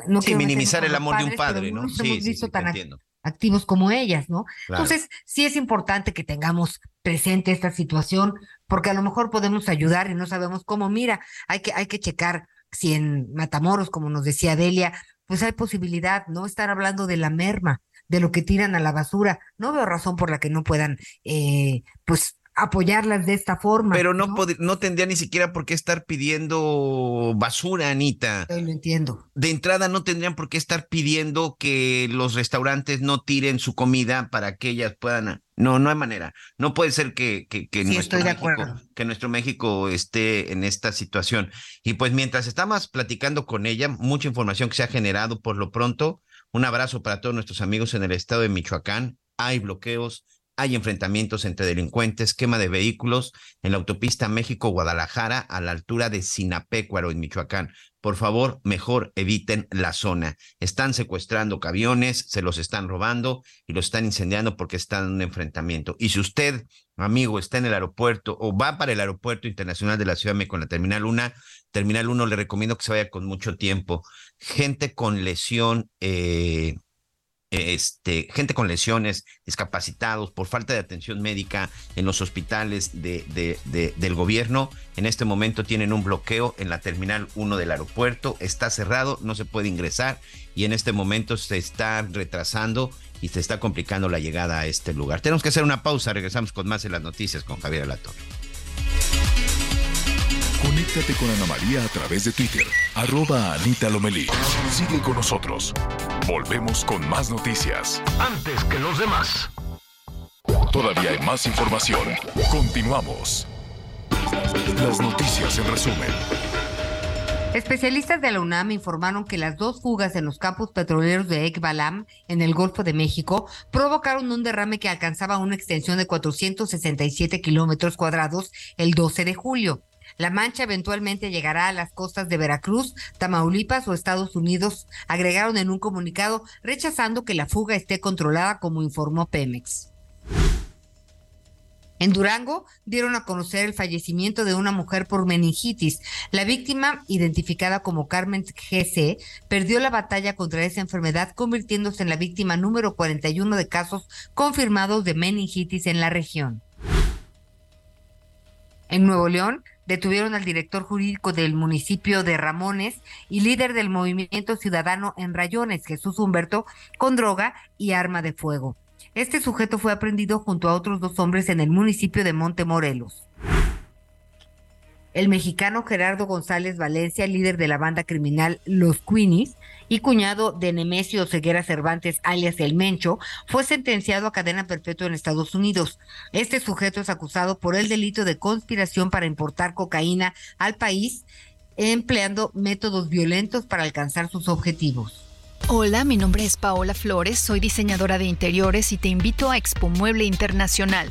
no sí, minimizar el amor de un padre, ¿no? Sí, sí, sí, tan activos como ellas, ¿no? Entonces, sí es importante que tengamos presente esta situación, porque a lo mejor podemos ayudar y no sabemos cómo. Mira, hay que, hay que checar si en Matamoros, como nos decía Delia, pues hay posibilidad, ¿no? Estar hablando de la merma, de lo que tiran a la basura. No veo razón por la que no puedan, eh, pues, apoyarlas de esta forma. Pero no, no, tendría ni siquiera por qué estar pidiendo basura, Anita. lo entiendo. De entrada no tendrían por qué estar pidiendo que los restaurantes no tiren su comida para que ellas puedan. No, no hay manera. No puede ser que, que, que nuestro México, que nuestro México esté en esta situación. Y pues mientras estamos platicando con ella, mucha información que se ha generado por lo pronto. Un abrazo para todos nuestros amigos en el estado de Michoacán. Hay bloqueos, hay enfrentamientos entre delincuentes, quema de vehículos en la autopista México-Guadalajara a la altura de Sinapecuaro, en Michoacán. Por favor, mejor eviten la zona. Están secuestrando camiones, se los están robando y los están incendiando porque están en un enfrentamiento. Y si usted, amigo, está en el aeropuerto o va para el aeropuerto internacional de la Ciudad de México en la Terminal 1, Terminal 1 le recomiendo que se vaya con mucho tiempo. Gente con lesión eh, este, gente con lesiones, discapacitados por falta de atención médica en los hospitales de, de, del gobierno. En este momento tienen un bloqueo en la terminal 1 del aeropuerto, está cerrado, no se puede ingresar y en este momento se está retrasando y se está complicando la llegada a este lugar. Tenemos que hacer una pausa, regresamos con más en las noticias con Javier Alatorre. Conéctate con Ana María a través de Twitter, arroba Anita Lomelí. Sigue con nosotros. Volvemos con más noticias. Antes que los demás. Todavía hay más información. Continuamos. Las noticias en resumen. Especialistas de la UNAM informaron que las dos fugas en los campos petroleros de Ekbalam, en el Golfo de México, provocaron un derrame que alcanzaba una extensión de 467 kilómetros cuadrados el 12 de julio. La mancha eventualmente llegará a las costas de Veracruz, Tamaulipas o Estados Unidos, agregaron en un comunicado rechazando que la fuga esté controlada como informó Pemex. En Durango dieron a conocer el fallecimiento de una mujer por meningitis. La víctima, identificada como Carmen GC, perdió la batalla contra esa enfermedad, convirtiéndose en la víctima número 41 de casos confirmados de meningitis en la región. En Nuevo León, detuvieron al director jurídico del municipio de Ramones y líder del movimiento ciudadano en Rayones, Jesús Humberto, con droga y arma de fuego. Este sujeto fue aprendido junto a otros dos hombres en el municipio de Montemorelos. El mexicano Gerardo González Valencia, líder de la banda criminal Los Queenies y cuñado de Nemesio Ceguera Cervantes, alias El Mencho, fue sentenciado a cadena perpetua en Estados Unidos. Este sujeto es acusado por el delito de conspiración para importar cocaína al país, empleando métodos violentos para alcanzar sus objetivos. Hola, mi nombre es Paola Flores, soy diseñadora de interiores y te invito a Expo Mueble Internacional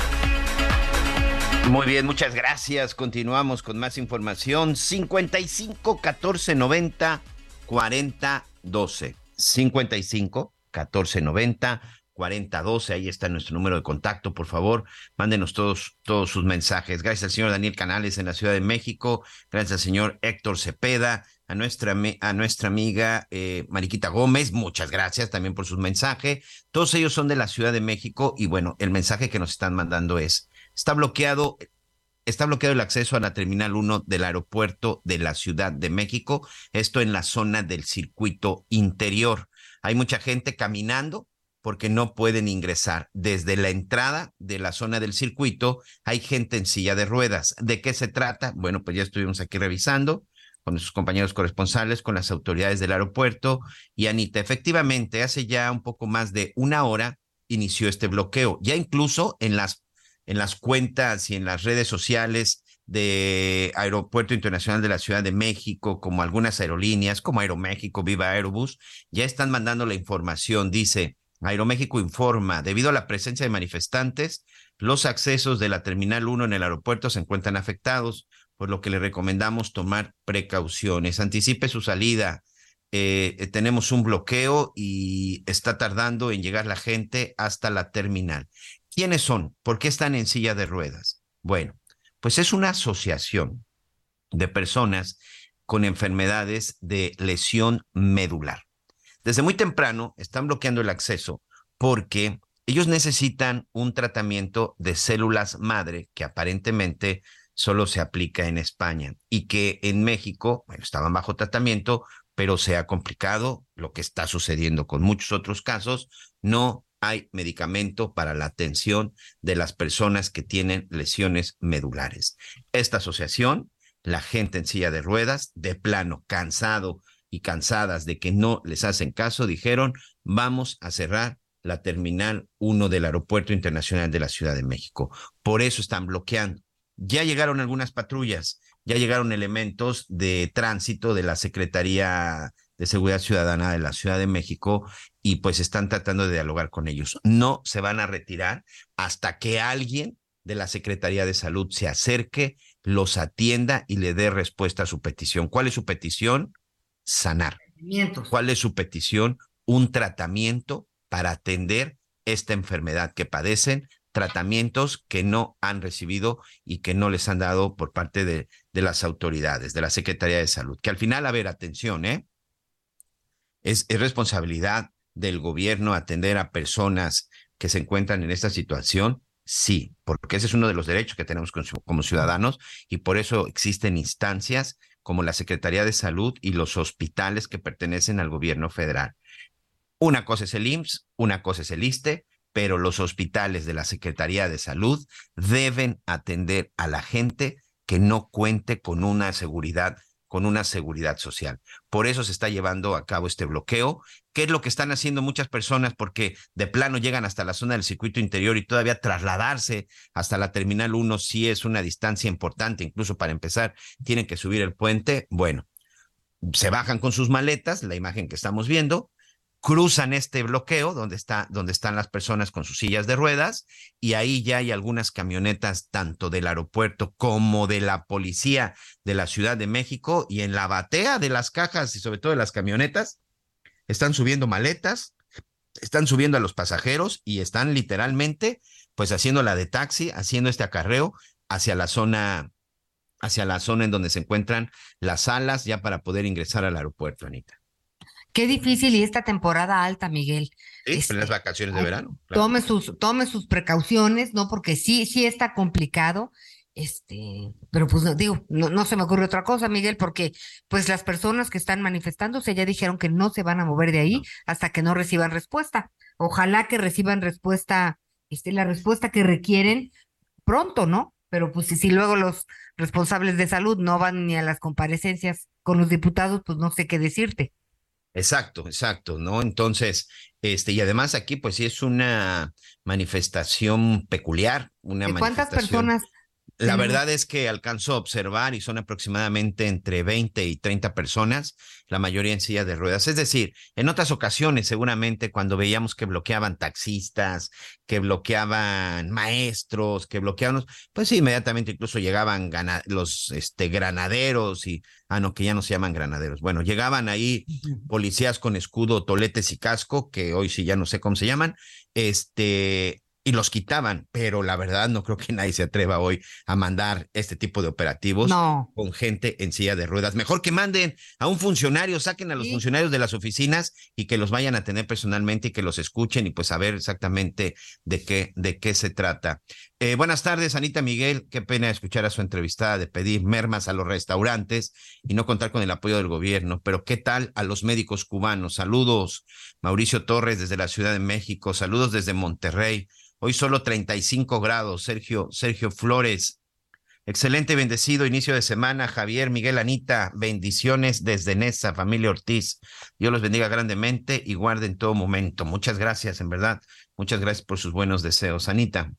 Muy bien, muchas gracias. Continuamos con más información. 55 14 90 40 12. 55 14 90 40 12. Ahí está nuestro número de contacto. Por favor, mándenos todos, todos sus mensajes. Gracias al señor Daniel Canales en la Ciudad de México. Gracias al señor Héctor Cepeda. A nuestra, a nuestra amiga eh, Mariquita Gómez, muchas gracias también por sus mensajes. Todos ellos son de la Ciudad de México y bueno, el mensaje que nos están mandando es, Está bloqueado, está bloqueado el acceso a la Terminal 1 del aeropuerto de la Ciudad de México, esto en la zona del circuito interior. Hay mucha gente caminando porque no pueden ingresar. Desde la entrada de la zona del circuito hay gente en silla de ruedas. ¿De qué se trata? Bueno, pues ya estuvimos aquí revisando con nuestros compañeros corresponsales, con las autoridades del aeropuerto. Y Anita, efectivamente, hace ya un poco más de una hora inició este bloqueo. Ya incluso en las, en las cuentas y en las redes sociales de Aeropuerto Internacional de la Ciudad de México, como algunas aerolíneas, como Aeroméxico, Viva Aerobús, ya están mandando la información. Dice, Aeroméxico informa, debido a la presencia de manifestantes, los accesos de la Terminal 1 en el aeropuerto se encuentran afectados, por lo que le recomendamos tomar precauciones. Anticipe su salida. Eh, tenemos un bloqueo y está tardando en llegar la gente hasta la terminal. ¿Quiénes son? ¿Por qué están en silla de ruedas? Bueno, pues es una asociación de personas con enfermedades de lesión medular. Desde muy temprano están bloqueando el acceso porque ellos necesitan un tratamiento de células madre que aparentemente solo se aplica en España y que en México, bueno, estaban bajo tratamiento, pero se ha complicado lo que está sucediendo con muchos otros casos. No hay medicamento para la atención de las personas que tienen lesiones medulares. Esta asociación, la gente en silla de ruedas, de plano, cansado y cansadas de que no les hacen caso, dijeron, vamos a cerrar la Terminal 1 del Aeropuerto Internacional de la Ciudad de México. Por eso están bloqueando. Ya llegaron algunas patrullas, ya llegaron elementos de tránsito de la Secretaría de Seguridad Ciudadana de la Ciudad de México y pues están tratando de dialogar con ellos. No se van a retirar hasta que alguien de la Secretaría de Salud se acerque, los atienda y le dé respuesta a su petición. ¿Cuál es su petición? Sanar. ¿Cuál es su petición? Un tratamiento para atender esta enfermedad que padecen, tratamientos que no han recibido y que no les han dado por parte de, de las autoridades, de la Secretaría de Salud. Que al final, a ver, atención, ¿eh? Es, responsabilidad del gobierno atender a personas que se encuentran en esta situación? Sí, porque ese es uno de los derechos que tenemos como ciudadanos y por eso existen instancias como la Secretaría de Salud y los hospitales que pertenecen al gobierno federal. Una cosa es el IMSS, una cosa es el ISTE, pero los hospitales de la Secretaría de Salud deben atender a la gente que no cuente con una seguridad con una seguridad social. Por eso se está llevando a cabo este bloqueo, que es lo que están haciendo muchas personas porque de plano llegan hasta la zona del circuito interior y todavía trasladarse hasta la Terminal 1 sí es una distancia importante, incluso para empezar tienen que subir el puente. Bueno, se bajan con sus maletas, la imagen que estamos viendo, cruzan este bloqueo donde, está, donde están las personas con sus sillas de ruedas y ahí ya hay algunas camionetas tanto del aeropuerto como de la policía de la Ciudad de México y en la batea de las cajas y sobre todo de las camionetas están subiendo maletas, están subiendo a los pasajeros y están literalmente pues haciendo la de taxi, haciendo este acarreo hacia la zona hacia la zona en donde se encuentran las salas ya para poder ingresar al aeropuerto, Anita. Qué difícil y esta temporada alta, Miguel. Sí, las este, vacaciones de verano. Tome sus, tome sus precauciones, ¿no? Porque sí, sí está complicado. Este, pero pues no, digo, no, no se me ocurre otra cosa, Miguel, porque pues las personas que están manifestándose ya dijeron que no se van a mover de ahí hasta que no reciban respuesta. Ojalá que reciban respuesta, este, la respuesta que requieren pronto, ¿no? Pero pues si, si luego los responsables de salud no van ni a las comparecencias con los diputados, pues no sé qué decirte. Exacto, exacto, ¿no? Entonces, este, y además aquí, pues sí es una manifestación peculiar, una ¿De cuántas personas la verdad es que alcanzo a observar y son aproximadamente entre 20 y 30 personas, la mayoría en silla de ruedas. Es decir, en otras ocasiones, seguramente cuando veíamos que bloqueaban taxistas, que bloqueaban maestros, que bloqueaban, pues sí, inmediatamente incluso llegaban los este, granaderos y, ah, no, que ya no se llaman granaderos. Bueno, llegaban ahí policías con escudo, toletes y casco, que hoy sí ya no sé cómo se llaman, este, y los quitaban, pero la verdad no creo que nadie se atreva hoy a mandar este tipo de operativos con gente en silla de ruedas. Mejor que manden a un funcionario, saquen a los funcionarios de las oficinas y que los vayan a tener personalmente y que los escuchen y pues saber exactamente de qué, de qué se trata. Eh, buenas tardes, Anita Miguel. Qué pena escuchar a su entrevistada de pedir mermas a los restaurantes y no contar con el apoyo del gobierno. Pero ¿qué tal a los médicos cubanos? Saludos, Mauricio Torres desde la Ciudad de México. Saludos desde Monterrey. Hoy solo 35 grados, Sergio, Sergio Flores. Excelente, bendecido inicio de semana, Javier, Miguel, Anita, bendiciones desde Nesa, familia Ortiz. Dios los bendiga grandemente y guarde en todo momento. Muchas gracias, en verdad. Muchas gracias por sus buenos deseos. Anita.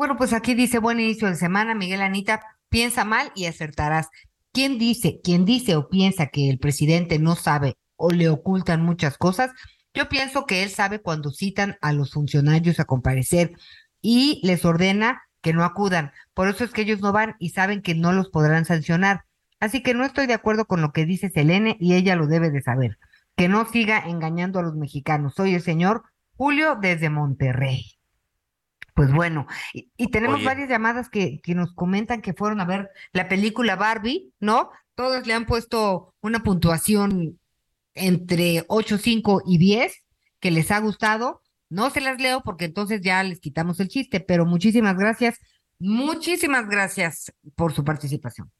Bueno, pues aquí dice buen inicio de semana, Miguel Anita, piensa mal y acertarás. ¿Quién dice, quién dice o piensa que el presidente no sabe o le ocultan muchas cosas? Yo pienso que él sabe cuando citan a los funcionarios a comparecer y les ordena que no acudan. Por eso es que ellos no van y saben que no los podrán sancionar. Así que no estoy de acuerdo con lo que dice Selene y ella lo debe de saber. Que no siga engañando a los mexicanos. Soy el señor Julio desde Monterrey. Pues bueno, y, tenemos varias llamadas que, que nos comentan que fueron a ver la película Barbie, ¿no? Todos le han puesto una puntuación entre 8, 5 y 10 que les ha gustado. No se las leo porque entonces ya les quitamos el chiste, pero muchísimas gracias, muchísimas gracias por su participación.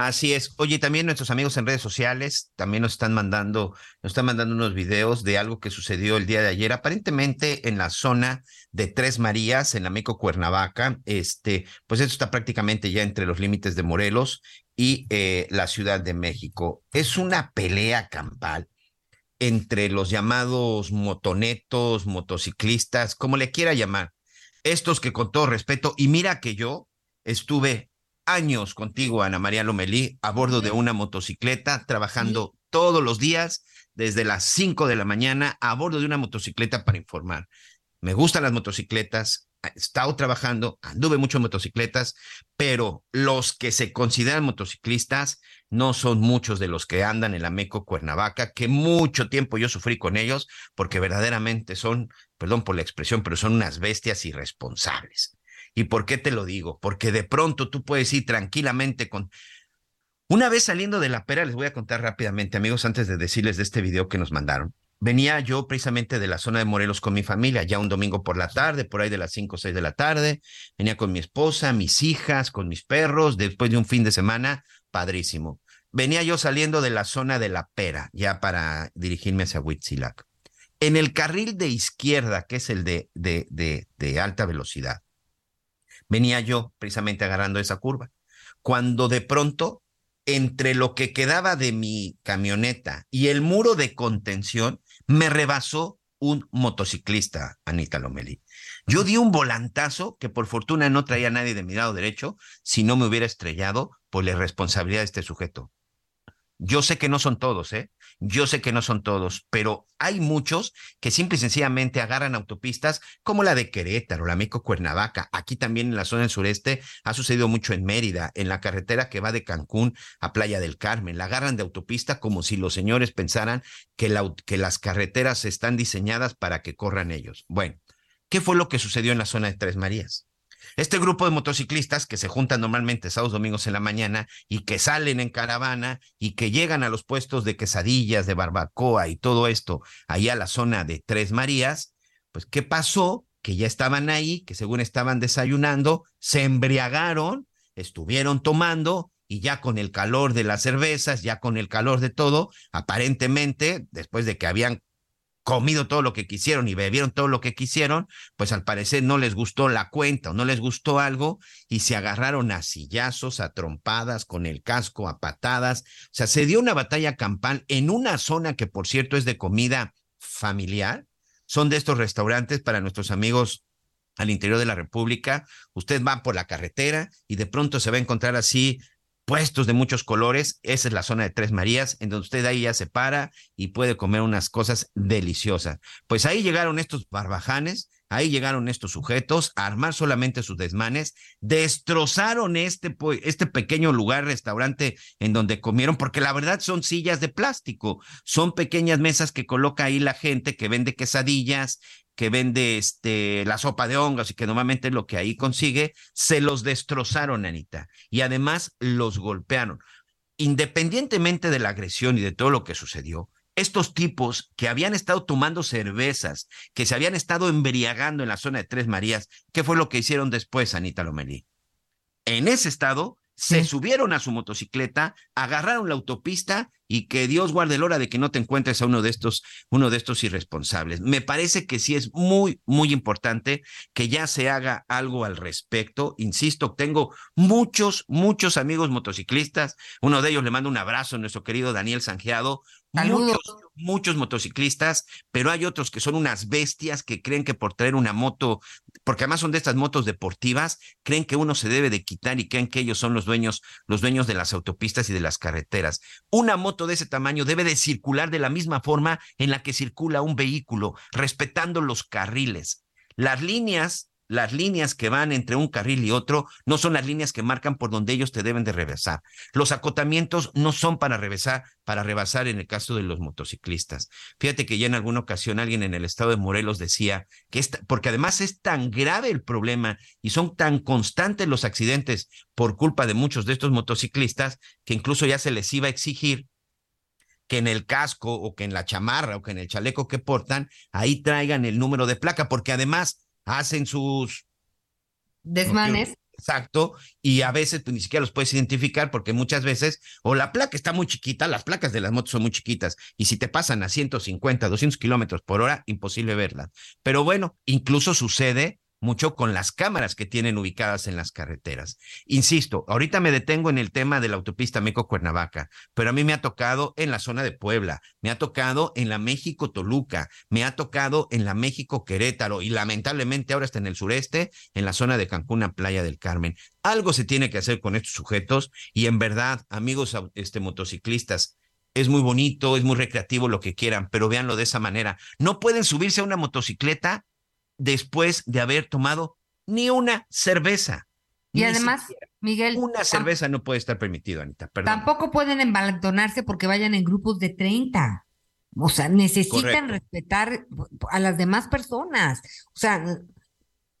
Así es. Oye, también nuestros amigos en redes sociales también nos están mandando, nos están mandando unos videos de algo que sucedió el día de ayer, aparentemente en la zona de Tres Marías, en la Meco Cuernavaca. Este, pues esto está prácticamente ya entre los límites de Morelos y eh, la Ciudad de México. Es una pelea campal entre los llamados motonetos, motociclistas, como le quiera llamar. Estos que con todo respeto, y mira que yo estuve años contigo, Ana María Lomelí, a bordo de una motocicleta, trabajando todos los días desde las 5 de la mañana a bordo de una motocicleta para informar. Me gustan las motocicletas, he estado trabajando, anduve mucho en motocicletas, pero los que se consideran motociclistas no son muchos de los que andan en la Meco Cuernavaca, que mucho tiempo yo sufrí con ellos, porque verdaderamente son, perdón por la expresión, pero son unas bestias irresponsables. ¿Y por qué te lo digo? Porque de pronto tú puedes ir tranquilamente con... Una vez saliendo de la pera, les voy a contar rápidamente, amigos, antes de decirles de este video que nos mandaron. Venía yo precisamente de la zona de Morelos con mi familia, ya un domingo por la tarde, por ahí de las 5 o 6 de la tarde. Venía con mi esposa, mis hijas, con mis perros, después de un fin de semana padrísimo. Venía yo saliendo de la zona de la pera, ya para dirigirme hacia Huitzilac. En el carril de izquierda, que es el de, de, de, de alta velocidad, venía yo precisamente agarrando esa curva, cuando de pronto, entre lo que quedaba de mi camioneta y el muro de contención, me rebasó un motociclista, Anita Lomeli. Yo di un volantazo que por fortuna no traía nadie de mi lado derecho, si no me hubiera estrellado por la responsabilidad de este sujeto. Yo sé que no son todos, ¿eh? Yo sé que no son todos, pero hay muchos que simple y sencillamente agarran autopistas como la de Querétaro, la México Cuernavaca. Aquí también en la zona del sureste ha sucedido mucho en Mérida, en la carretera que va de Cancún a Playa del Carmen. La agarran de autopista como si los señores pensaran que, que las carreteras están diseñadas para que corran ellos. Bueno, ¿qué fue lo que sucedió en la zona de Tres Marías? Este grupo de motociclistas que se juntan normalmente sábados, domingos en la mañana y que salen en caravana y que llegan a los puestos de quesadillas, de barbacoa y todo esto, ahí a la zona de Tres Marías, pues ¿qué pasó? Que ya estaban ahí, que según estaban desayunando, se embriagaron, estuvieron tomando y ya con el calor de las cervezas, ya con el calor de todo, aparentemente, después de que habían comido todo lo que quisieron y bebieron todo lo que quisieron, pues al parecer no les gustó la cuenta o no les gustó algo y se agarraron a sillazos, a trompadas, con el casco, a patadas. O sea, se dio una batalla campal en una zona que, por cierto, es de comida familiar. Son de estos restaurantes para nuestros amigos al interior de la República. Usted va por la carretera y de pronto se va a encontrar así puestos de muchos colores. Esa es la zona de Tres Marías, en donde usted ahí ya se para y puede comer unas cosas deliciosas. Pues ahí llegaron estos barbajanes, ahí llegaron estos sujetos a armar solamente sus desmanes, destrozaron este, este pequeño lugar, restaurante en donde comieron, porque la verdad son sillas de plástico, son pequeñas mesas que coloca ahí la gente que vende quesadillas, que vende este, la sopa de hongos y que normalmente lo que ahí consigue, se los destrozaron, Anita, y además los golpearon. Independientemente de la agresión y de todo lo que sucedió, estos tipos que habían estado tomando cervezas, que se habían estado embriagando en la zona de Tres Marías, ¿qué fue lo que hicieron después, Anita Lomelí? En ese estado, se subieron a su motocicleta, agarraron la autopista y que Dios guarde el hora de que no te encuentres a uno de estos, uno de estos irresponsables. Me parece que sí es muy, muy importante que ya se haga algo al respecto. Insisto, tengo muchos, muchos amigos motociclistas. Uno de ellos le mando un abrazo a nuestro querido Daniel Sanjeado. Muchos, muchos motociclistas, pero hay otros que son unas bestias que creen que por traer una moto, porque además son de estas motos deportivas, creen que uno se debe de quitar y creen que ellos son los dueños, los dueños de las autopistas y de las carreteras. Una moto de ese tamaño debe de circular de la misma forma en la que circula un vehículo, respetando los carriles. Las líneas las líneas que van entre un carril y otro no son las líneas que marcan por donde ellos te deben de rebasar. Los acotamientos no son para rebasar, para rebasar en el caso de los motociclistas. Fíjate que ya en alguna ocasión alguien en el estado de Morelos decía que esta, porque además es tan grave el problema y son tan constantes los accidentes por culpa de muchos de estos motociclistas que incluso ya se les iba a exigir que en el casco o que en la chamarra o que en el chaleco que portan, ahí traigan el número de placa, porque además hacen sus desmanes. Exacto, y a veces pues, ni siquiera los puedes identificar porque muchas veces o la placa está muy chiquita, las placas de las motos son muy chiquitas, y si te pasan a 150, 200 kilómetros por hora, imposible verlas. Pero bueno, incluso sucede mucho con las cámaras que tienen ubicadas en las carreteras. Insisto, ahorita me detengo en el tema de la autopista México-Cuernavaca, pero a mí me ha tocado en la zona de Puebla, me ha tocado en la México-Toluca, me ha tocado en la México-Querétaro y lamentablemente ahora está en el sureste, en la zona de Cancún, Playa del Carmen. Algo se tiene que hacer con estos sujetos y en verdad, amigos este, motociclistas, es muy bonito, es muy recreativo lo que quieran, pero véanlo de esa manera. No pueden subirse a una motocicleta después de haber tomado ni una cerveza. Y además, Miguel. Una cerveza no puede estar permitido, Anita. Perdón. Tampoco pueden embalantonarse porque vayan en grupos de 30. O sea, necesitan respetar a las demás personas. O sea,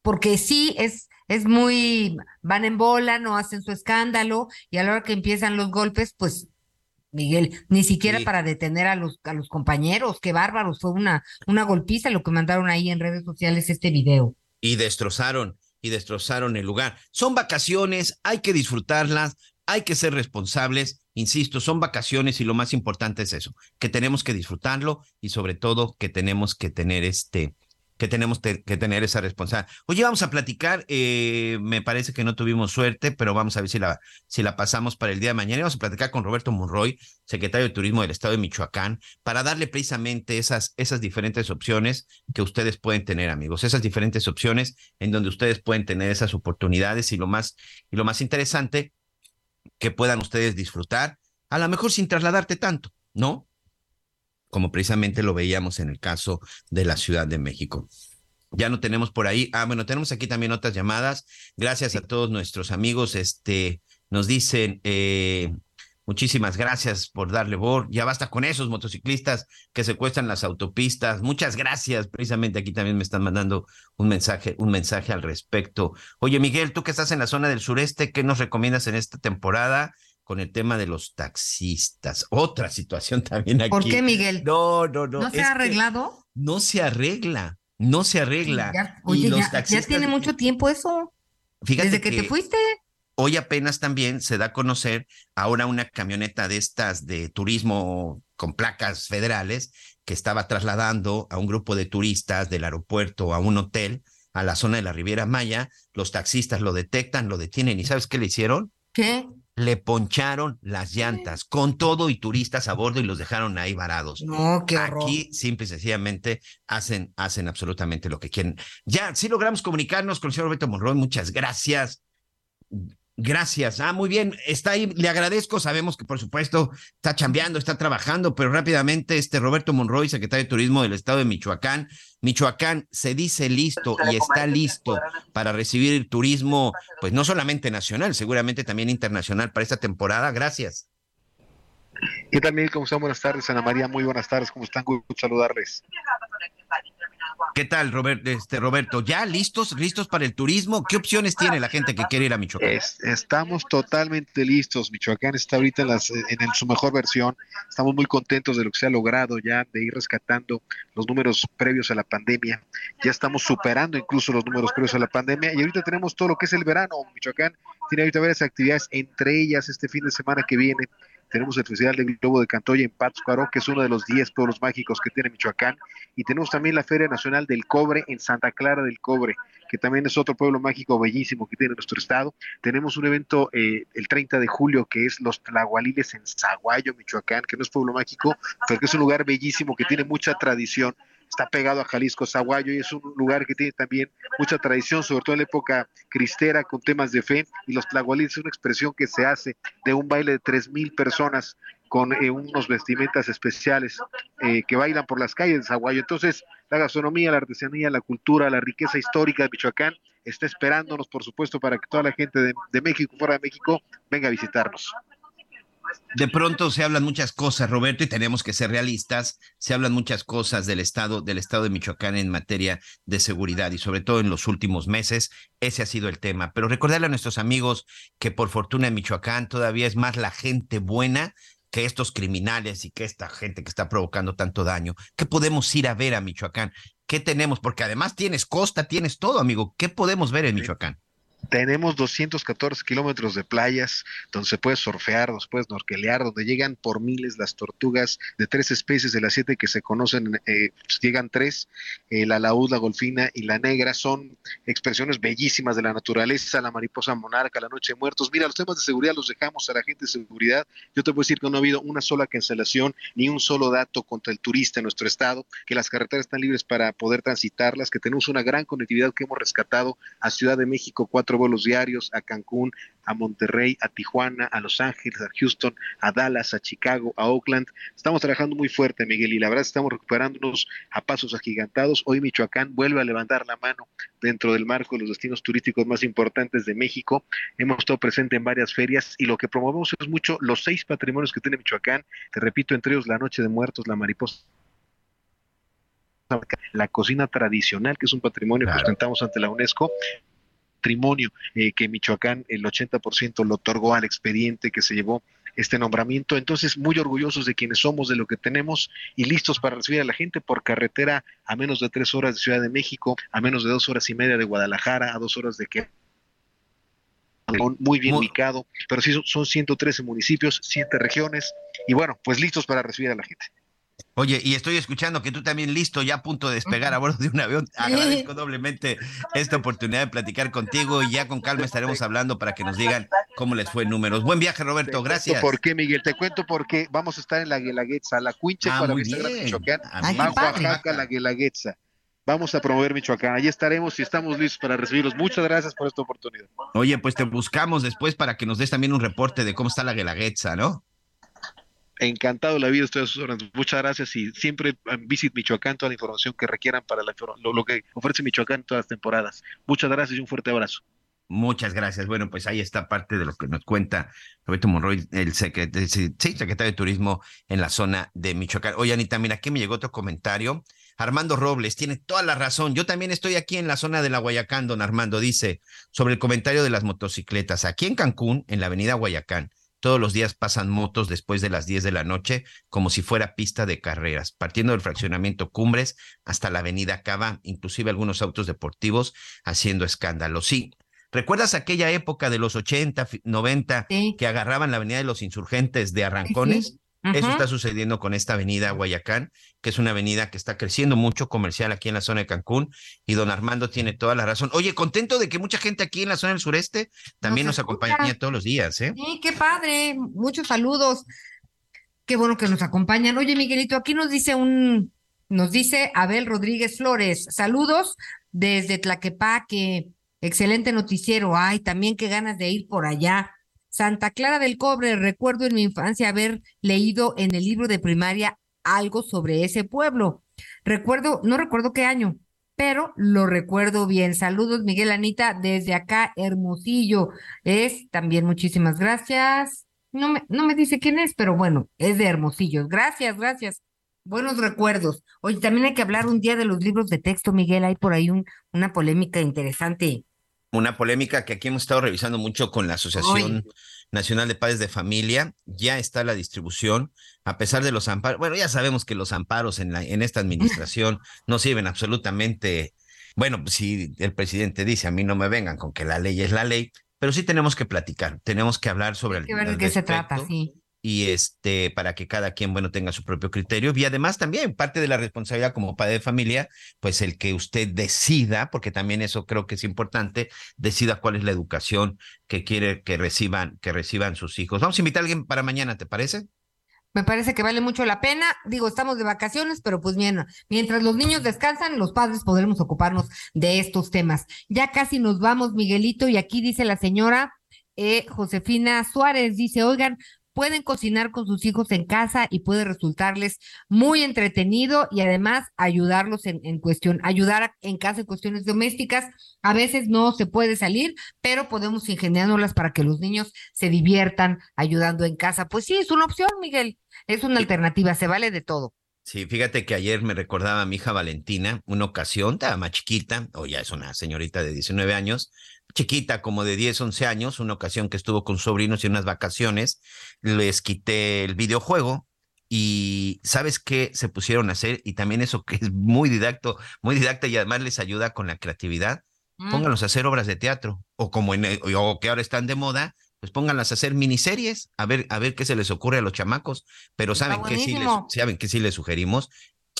porque sí es, es muy, van en bola, no hacen su escándalo y a la hora que empiezan los golpes, pues Miguel, ni siquiera para detener a los, a los compañeros, qué bárbaros, fue una, una golpiza lo que mandaron ahí en redes sociales este video. Y destrozaron, y destrozaron el lugar. Son vacaciones, hay que disfrutarlas, hay que ser responsables, insisto, son vacaciones y lo más importante es eso, que tenemos que disfrutarlo y sobre todo que tenemos que tener este, que tenemos que tener esa responsabilidad. Oye, vamos a platicar, eh, me parece que no tuvimos suerte, pero vamos a ver si la, si la pasamos para el día de mañana. Vamos a platicar con Roberto Monroy, secretario de Turismo del Estado de Michoacán, para darle precisamente esas, esas diferentes opciones que ustedes pueden tener, amigos, esas diferentes opciones en donde ustedes pueden tener esas oportunidades y lo más, y lo más interesante, que puedan ustedes disfrutar, a lo mejor sin trasladarte tanto, ¿no? Como precisamente lo veíamos en el caso de la Ciudad de México. Ya no tenemos por ahí. Ah, bueno, tenemos aquí también otras llamadas. Gracias a todos nuestros amigos. Este, nos dicen, eh, muchísimas gracias por darle voz. Ya basta con esos motociclistas que secuestran las autopistas. Muchas gracias. Precisamente aquí también me están mandando un mensaje, un mensaje al respecto. Oye, Miguel, tú que estás en la zona del sureste, ¿qué nos recomiendas en esta temporada? Con el tema de los taxistas. Otra situación también aquí. ¿Por qué, Miguel? No, no, no. ¿No se ha arreglado? No se arregla, no se arregla. Ya, oye, ya, tiene mucho tiempo eso. Fíjate Desde que, te fuiste. Hoy apenas también se da a conocer ahora una camioneta de estas de turismo con placas federales que estaba trasladando a un grupo de turistas del aeropuerto a un hotel a la zona de la Riviera Maya. Los taxistas lo detectan, lo detienen y ¿sabes qué le hicieron? ¿Qué? Le poncharon las llantas con todo y turistas a bordo y los dejaron ahí varados. No, qué horror. Aquí simple y sencillamente hacen, hacen absolutamente lo que quieren. Ya, sí logramos comunicarnos con el señor Roberto Monroy, muchas gracias. Gracias. Ah, muy bien. Está ahí. Le agradezco. Sabemos que, por supuesto, está chambeando, está trabajando, pero rápidamente, este Roberto Monroy, secretario de Turismo del Estado de Michoacán. Michoacán se dice listo y está listo para recibir turismo, pues no solamente nacional, seguramente también internacional para esta temporada. Gracias. ¿Qué tal, Miguel? ¿Cómo están? Buenas tardes, Ana María. Muy buenas tardes. ¿Cómo están? Gusto saludarles. ¿Qué tal, Roberto? Este, Roberto, ¿ya listos, listos para el turismo? ¿Qué opciones tiene la gente que quiere ir a Michoacán? estamos totalmente listos. Michoacán está ahorita en, las, en, su mejor versión. Estamos muy contentos de lo que se ha logrado ya, de ir rescatando los números previos a la pandemia. Ya estamos superando incluso los números previos a la pandemia. Y ahorita tenemos todo lo que es el verano. Michoacán tiene ahorita varias actividades, entre ellas este fin de semana que viene tenemos el Festival del Globo de Cantoya en Pátzcuaro, que es uno de los 10 pueblos mágicos que tiene Michoacán, y tenemos también la Feria Nacional del Cobre en Santa Clara del Cobre, que también es otro pueblo mágico bellísimo que tiene nuestro estado. Tenemos un evento eh, el 30 de julio que es los Tlahualiles en Zaguayo, Michoacán, que no es pueblo mágico, pero que es un lugar bellísimo que tiene mucha tradición está pegado a Jalisco, Zaguayo, y es un lugar que tiene también mucha tradición, sobre todo en la época cristera, con temas de fe, y los tlahualiles es una expresión que se hace de un baile de tres mil personas con eh, unos vestimentas especiales eh, que bailan por las calles de Zaguayo. Entonces, la gastronomía, la artesanía, la cultura, la riqueza histórica de Michoacán está esperándonos, por supuesto, para que toda la gente de, de México, fuera de México, venga a visitarnos de pronto se hablan muchas cosas, Roberto, y tenemos que ser realistas. Se hablan muchas cosas del estado, del estado de Michoacán en materia de seguridad y sobre todo en los últimos meses. Ese ha sido el tema. Pero recordarle a nuestros amigos que por fortuna en Michoacán todavía es más la gente buena que estos criminales y que esta gente que está provocando tanto daño. ¿Qué podemos ir a ver a Michoacán? ¿Qué tenemos? Porque además tienes costa, tienes todo, amigo. ¿Qué podemos ver en Michoacán? Tenemos 214 kilómetros de playas donde se puede surfear, donde se puede snorkelear, donde llegan por miles las tortugas de tres especies de las siete que se conocen, eh, pues, llegan tres, eh, la laúd, la golfina y la negra, son expresiones bellísimas de la naturaleza, la mariposa monarca, la noche de muertos. Mira, los temas de seguridad los dejamos a la gente de seguridad. Yo te puedo decir que no ha habido una sola cancelación ni un solo dato contra el turista en nuestro estado, que las carreteras están libres para poder transitarlas, que tenemos una gran conectividad que hemos rescatado a Ciudad de México, cuatro vuelos diarios a Cancún, a Monterrey, a Tijuana, a Los Ángeles, a Houston, a Dallas, a Chicago, a Oakland. Estamos trabajando muy fuerte, Miguel, y la verdad estamos recuperándonos a pasos agigantados. Hoy Michoacán vuelve a levantar la mano dentro del marco de los destinos turísticos más importantes de México. Hemos estado presente en varias ferias y lo que promovemos es mucho los seis patrimonios que tiene Michoacán. Te repito, entre ellos la Noche de Muertos, la Mariposa la cocina tradicional, que es un patrimonio que ostentamos ante la UNESCO, patrimonio eh, que Michoacán el 80% lo otorgó al expediente que se llevó este nombramiento. Entonces, muy orgullosos de quienes somos, de lo que tenemos y listos para recibir a la gente por carretera a menos de tres horas de Ciudad de México, a menos de dos horas y media de Guadalajara, a dos horas de que muy bien ubicado, pero sí son 113 municipios, siete regiones y bueno, pues listos para recibir a la gente. Oye, y estoy escuchando que tú también listo, ya a punto de despegar a bordo de un avión. Agradezco doblemente esta oportunidad de platicar contigo y ya con calma estaremos hablando para que nos digan cómo les fue en números. Buen viaje, Roberto, gracias. ¿Por qué, Miguel? Te cuento porque vamos a estar en la Guelaguetza, la Cuinche ah, para Michoacán, Oaxaca, la Guelaguetza. Vamos a promover Michoacán. Allí estaremos y estamos listos para recibirlos. Muchas gracias por esta oportunidad. Oye, pues te buscamos después para que nos des también un reporte de cómo está la Guelaguetza, ¿no? Encantado la vida estoy a sus. Muchas gracias y siempre visit Michoacán toda la información que requieran para lo, que ofrece Michoacán todas las temporadas. Muchas gracias y un fuerte abrazo. Muchas gracias. Bueno, pues ahí está parte de lo que nos cuenta Roberto Monroy, el secretario, secretario de Turismo en la zona de Michoacán. Oye, Anita, mira, aquí me llegó otro comentario. Armando Robles tiene toda la razón. Yo también estoy aquí en la zona de la Guayacán, don Armando, dice sobre el comentario de las motocicletas. Aquí en Cancún, en la avenida Guayacán, todos los días pasan motos después de las 10 de la noche como si fuera pista de carreras, partiendo del fraccionamiento Cumbres hasta la avenida Cava, inclusive algunos autos deportivos haciendo escándalo. Sí, ¿recuerdas aquella época de los 80, 90 que agarraban la avenida de los insurgentes de Arrancones? Eso está sucediendo con esta avenida Guayacán, que es una avenida que está creciendo mucho comercial aquí en la zona de Cancún, y don Armando tiene toda la razón. Oye, contento de que mucha gente aquí en la zona del sureste también nos, acompaña todos los días, ¿eh? Sí, qué padre, muchos saludos. Qué bueno que nos acompañan. Oye, Miguelito, aquí nos dice un, nos dice Abel Rodríguez Flores, saludos desde Tlaquepaque, excelente noticiero. Ay, también qué ganas de ir por allá. Santa Clara del Cobre, recuerdo en mi infancia haber leído en el libro de primaria algo sobre ese pueblo. Recuerdo, no recuerdo qué año, pero lo recuerdo bien. Saludos, Miguel Anita, desde acá, Hermosillo. Es también muchísimas gracias. No me, no me dice quién es, pero bueno, es de Hermosillo. Gracias, gracias. Buenos recuerdos. Oye, también hay que hablar un día de los libros de texto, Miguel. Hay por ahí un, una polémica interesante. Una polémica que aquí hemos estado revisando mucho con la Asociación Nacional de Padres de Familia. Ya está la distribución, a pesar de los amparos. Bueno, ya sabemos que los amparos en, la, en esta administración no sirven absolutamente. Bueno, si el presidente dice a mí no me vengan con que la ley es la ley, pero sí tenemos que platicar, tenemos que hablar sobre el. Que ver de qué se trata, sí y este para que cada quien bueno tenga su propio criterio y además también parte de la responsabilidad como padre de familia pues el que usted decida porque también eso creo que es importante decida cuál es la educación que quiere que reciban que reciban sus hijos vamos a invitar a alguien para mañana te parece me parece que vale mucho la pena. Digo, estamos de vacaciones, pero pues bien, mientras los niños descansan, los padres podremos ocuparnos de estos temas. Ya casi nos vamos, Miguelito, y aquí dice la señora eh, Josefina Suárez, dice, oigan, pueden cocinar con sus hijos en casa y puede resultarles muy entretenido y además ayudarlos en, en cuestión, ayudar en casa en cuestiones domésticas. A veces no se puede salir, pero podemos ingeniándolas para que los niños se diviertan ayudando en casa. Pues sí, es una opción, Miguel. Es una alternativa, se vale de todo. Sí, fíjate que ayer me recordaba a mi hija Valentina, una ocasión, estaba más chiquita, o ya es una señorita de 19 años, chiquita, como de 10, 11 años, una ocasión que estuvo con sobrinos y unas vacaciones, les quité el videojuego y ¿sabes qué se pusieron a hacer? Y también eso que es muy didacto, muy didacta y además les ayuda con la creatividad. Mm. Pónganlos a hacer obras de teatro o como en o que ahora están de moda, pues pónganlas a hacer miniseries, a ver, a ver qué se les ocurre a los chamacos, pero saben que sí les, saben que sí les sugerimos,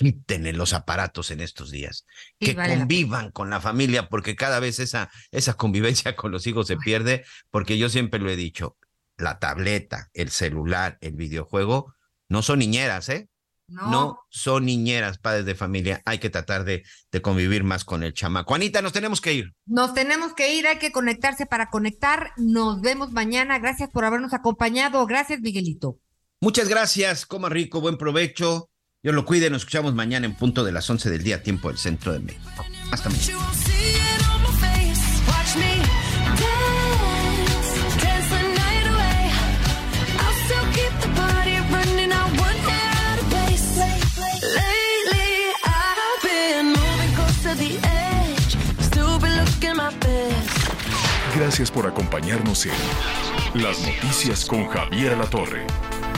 quiten los aparatos en estos días, que convivan con la familia, porque cada vez esa, esa convivencia con los hijos se pierde, porque yo siempre lo he dicho, la tableta, el celular, el videojuego, no son niñeras, ¿eh? No. son niñeras, padres de familia. Hay que tratar de, de, convivir más con el chamaco. Anita, nos tenemos que ir. Nos tenemos que ir, hay que conectarse para conectar. Nos vemos mañana. Gracias por habernos acompañado. Gracias, Miguelito. Muchas gracias. Coma rico, buen provecho. Dios lo cuide. Nos escuchamos mañana en punto de las 11 del día, tiempo del centro de México. Hasta mañana. Gracias por acompañarnos en Las Noticias con Javier La Torre.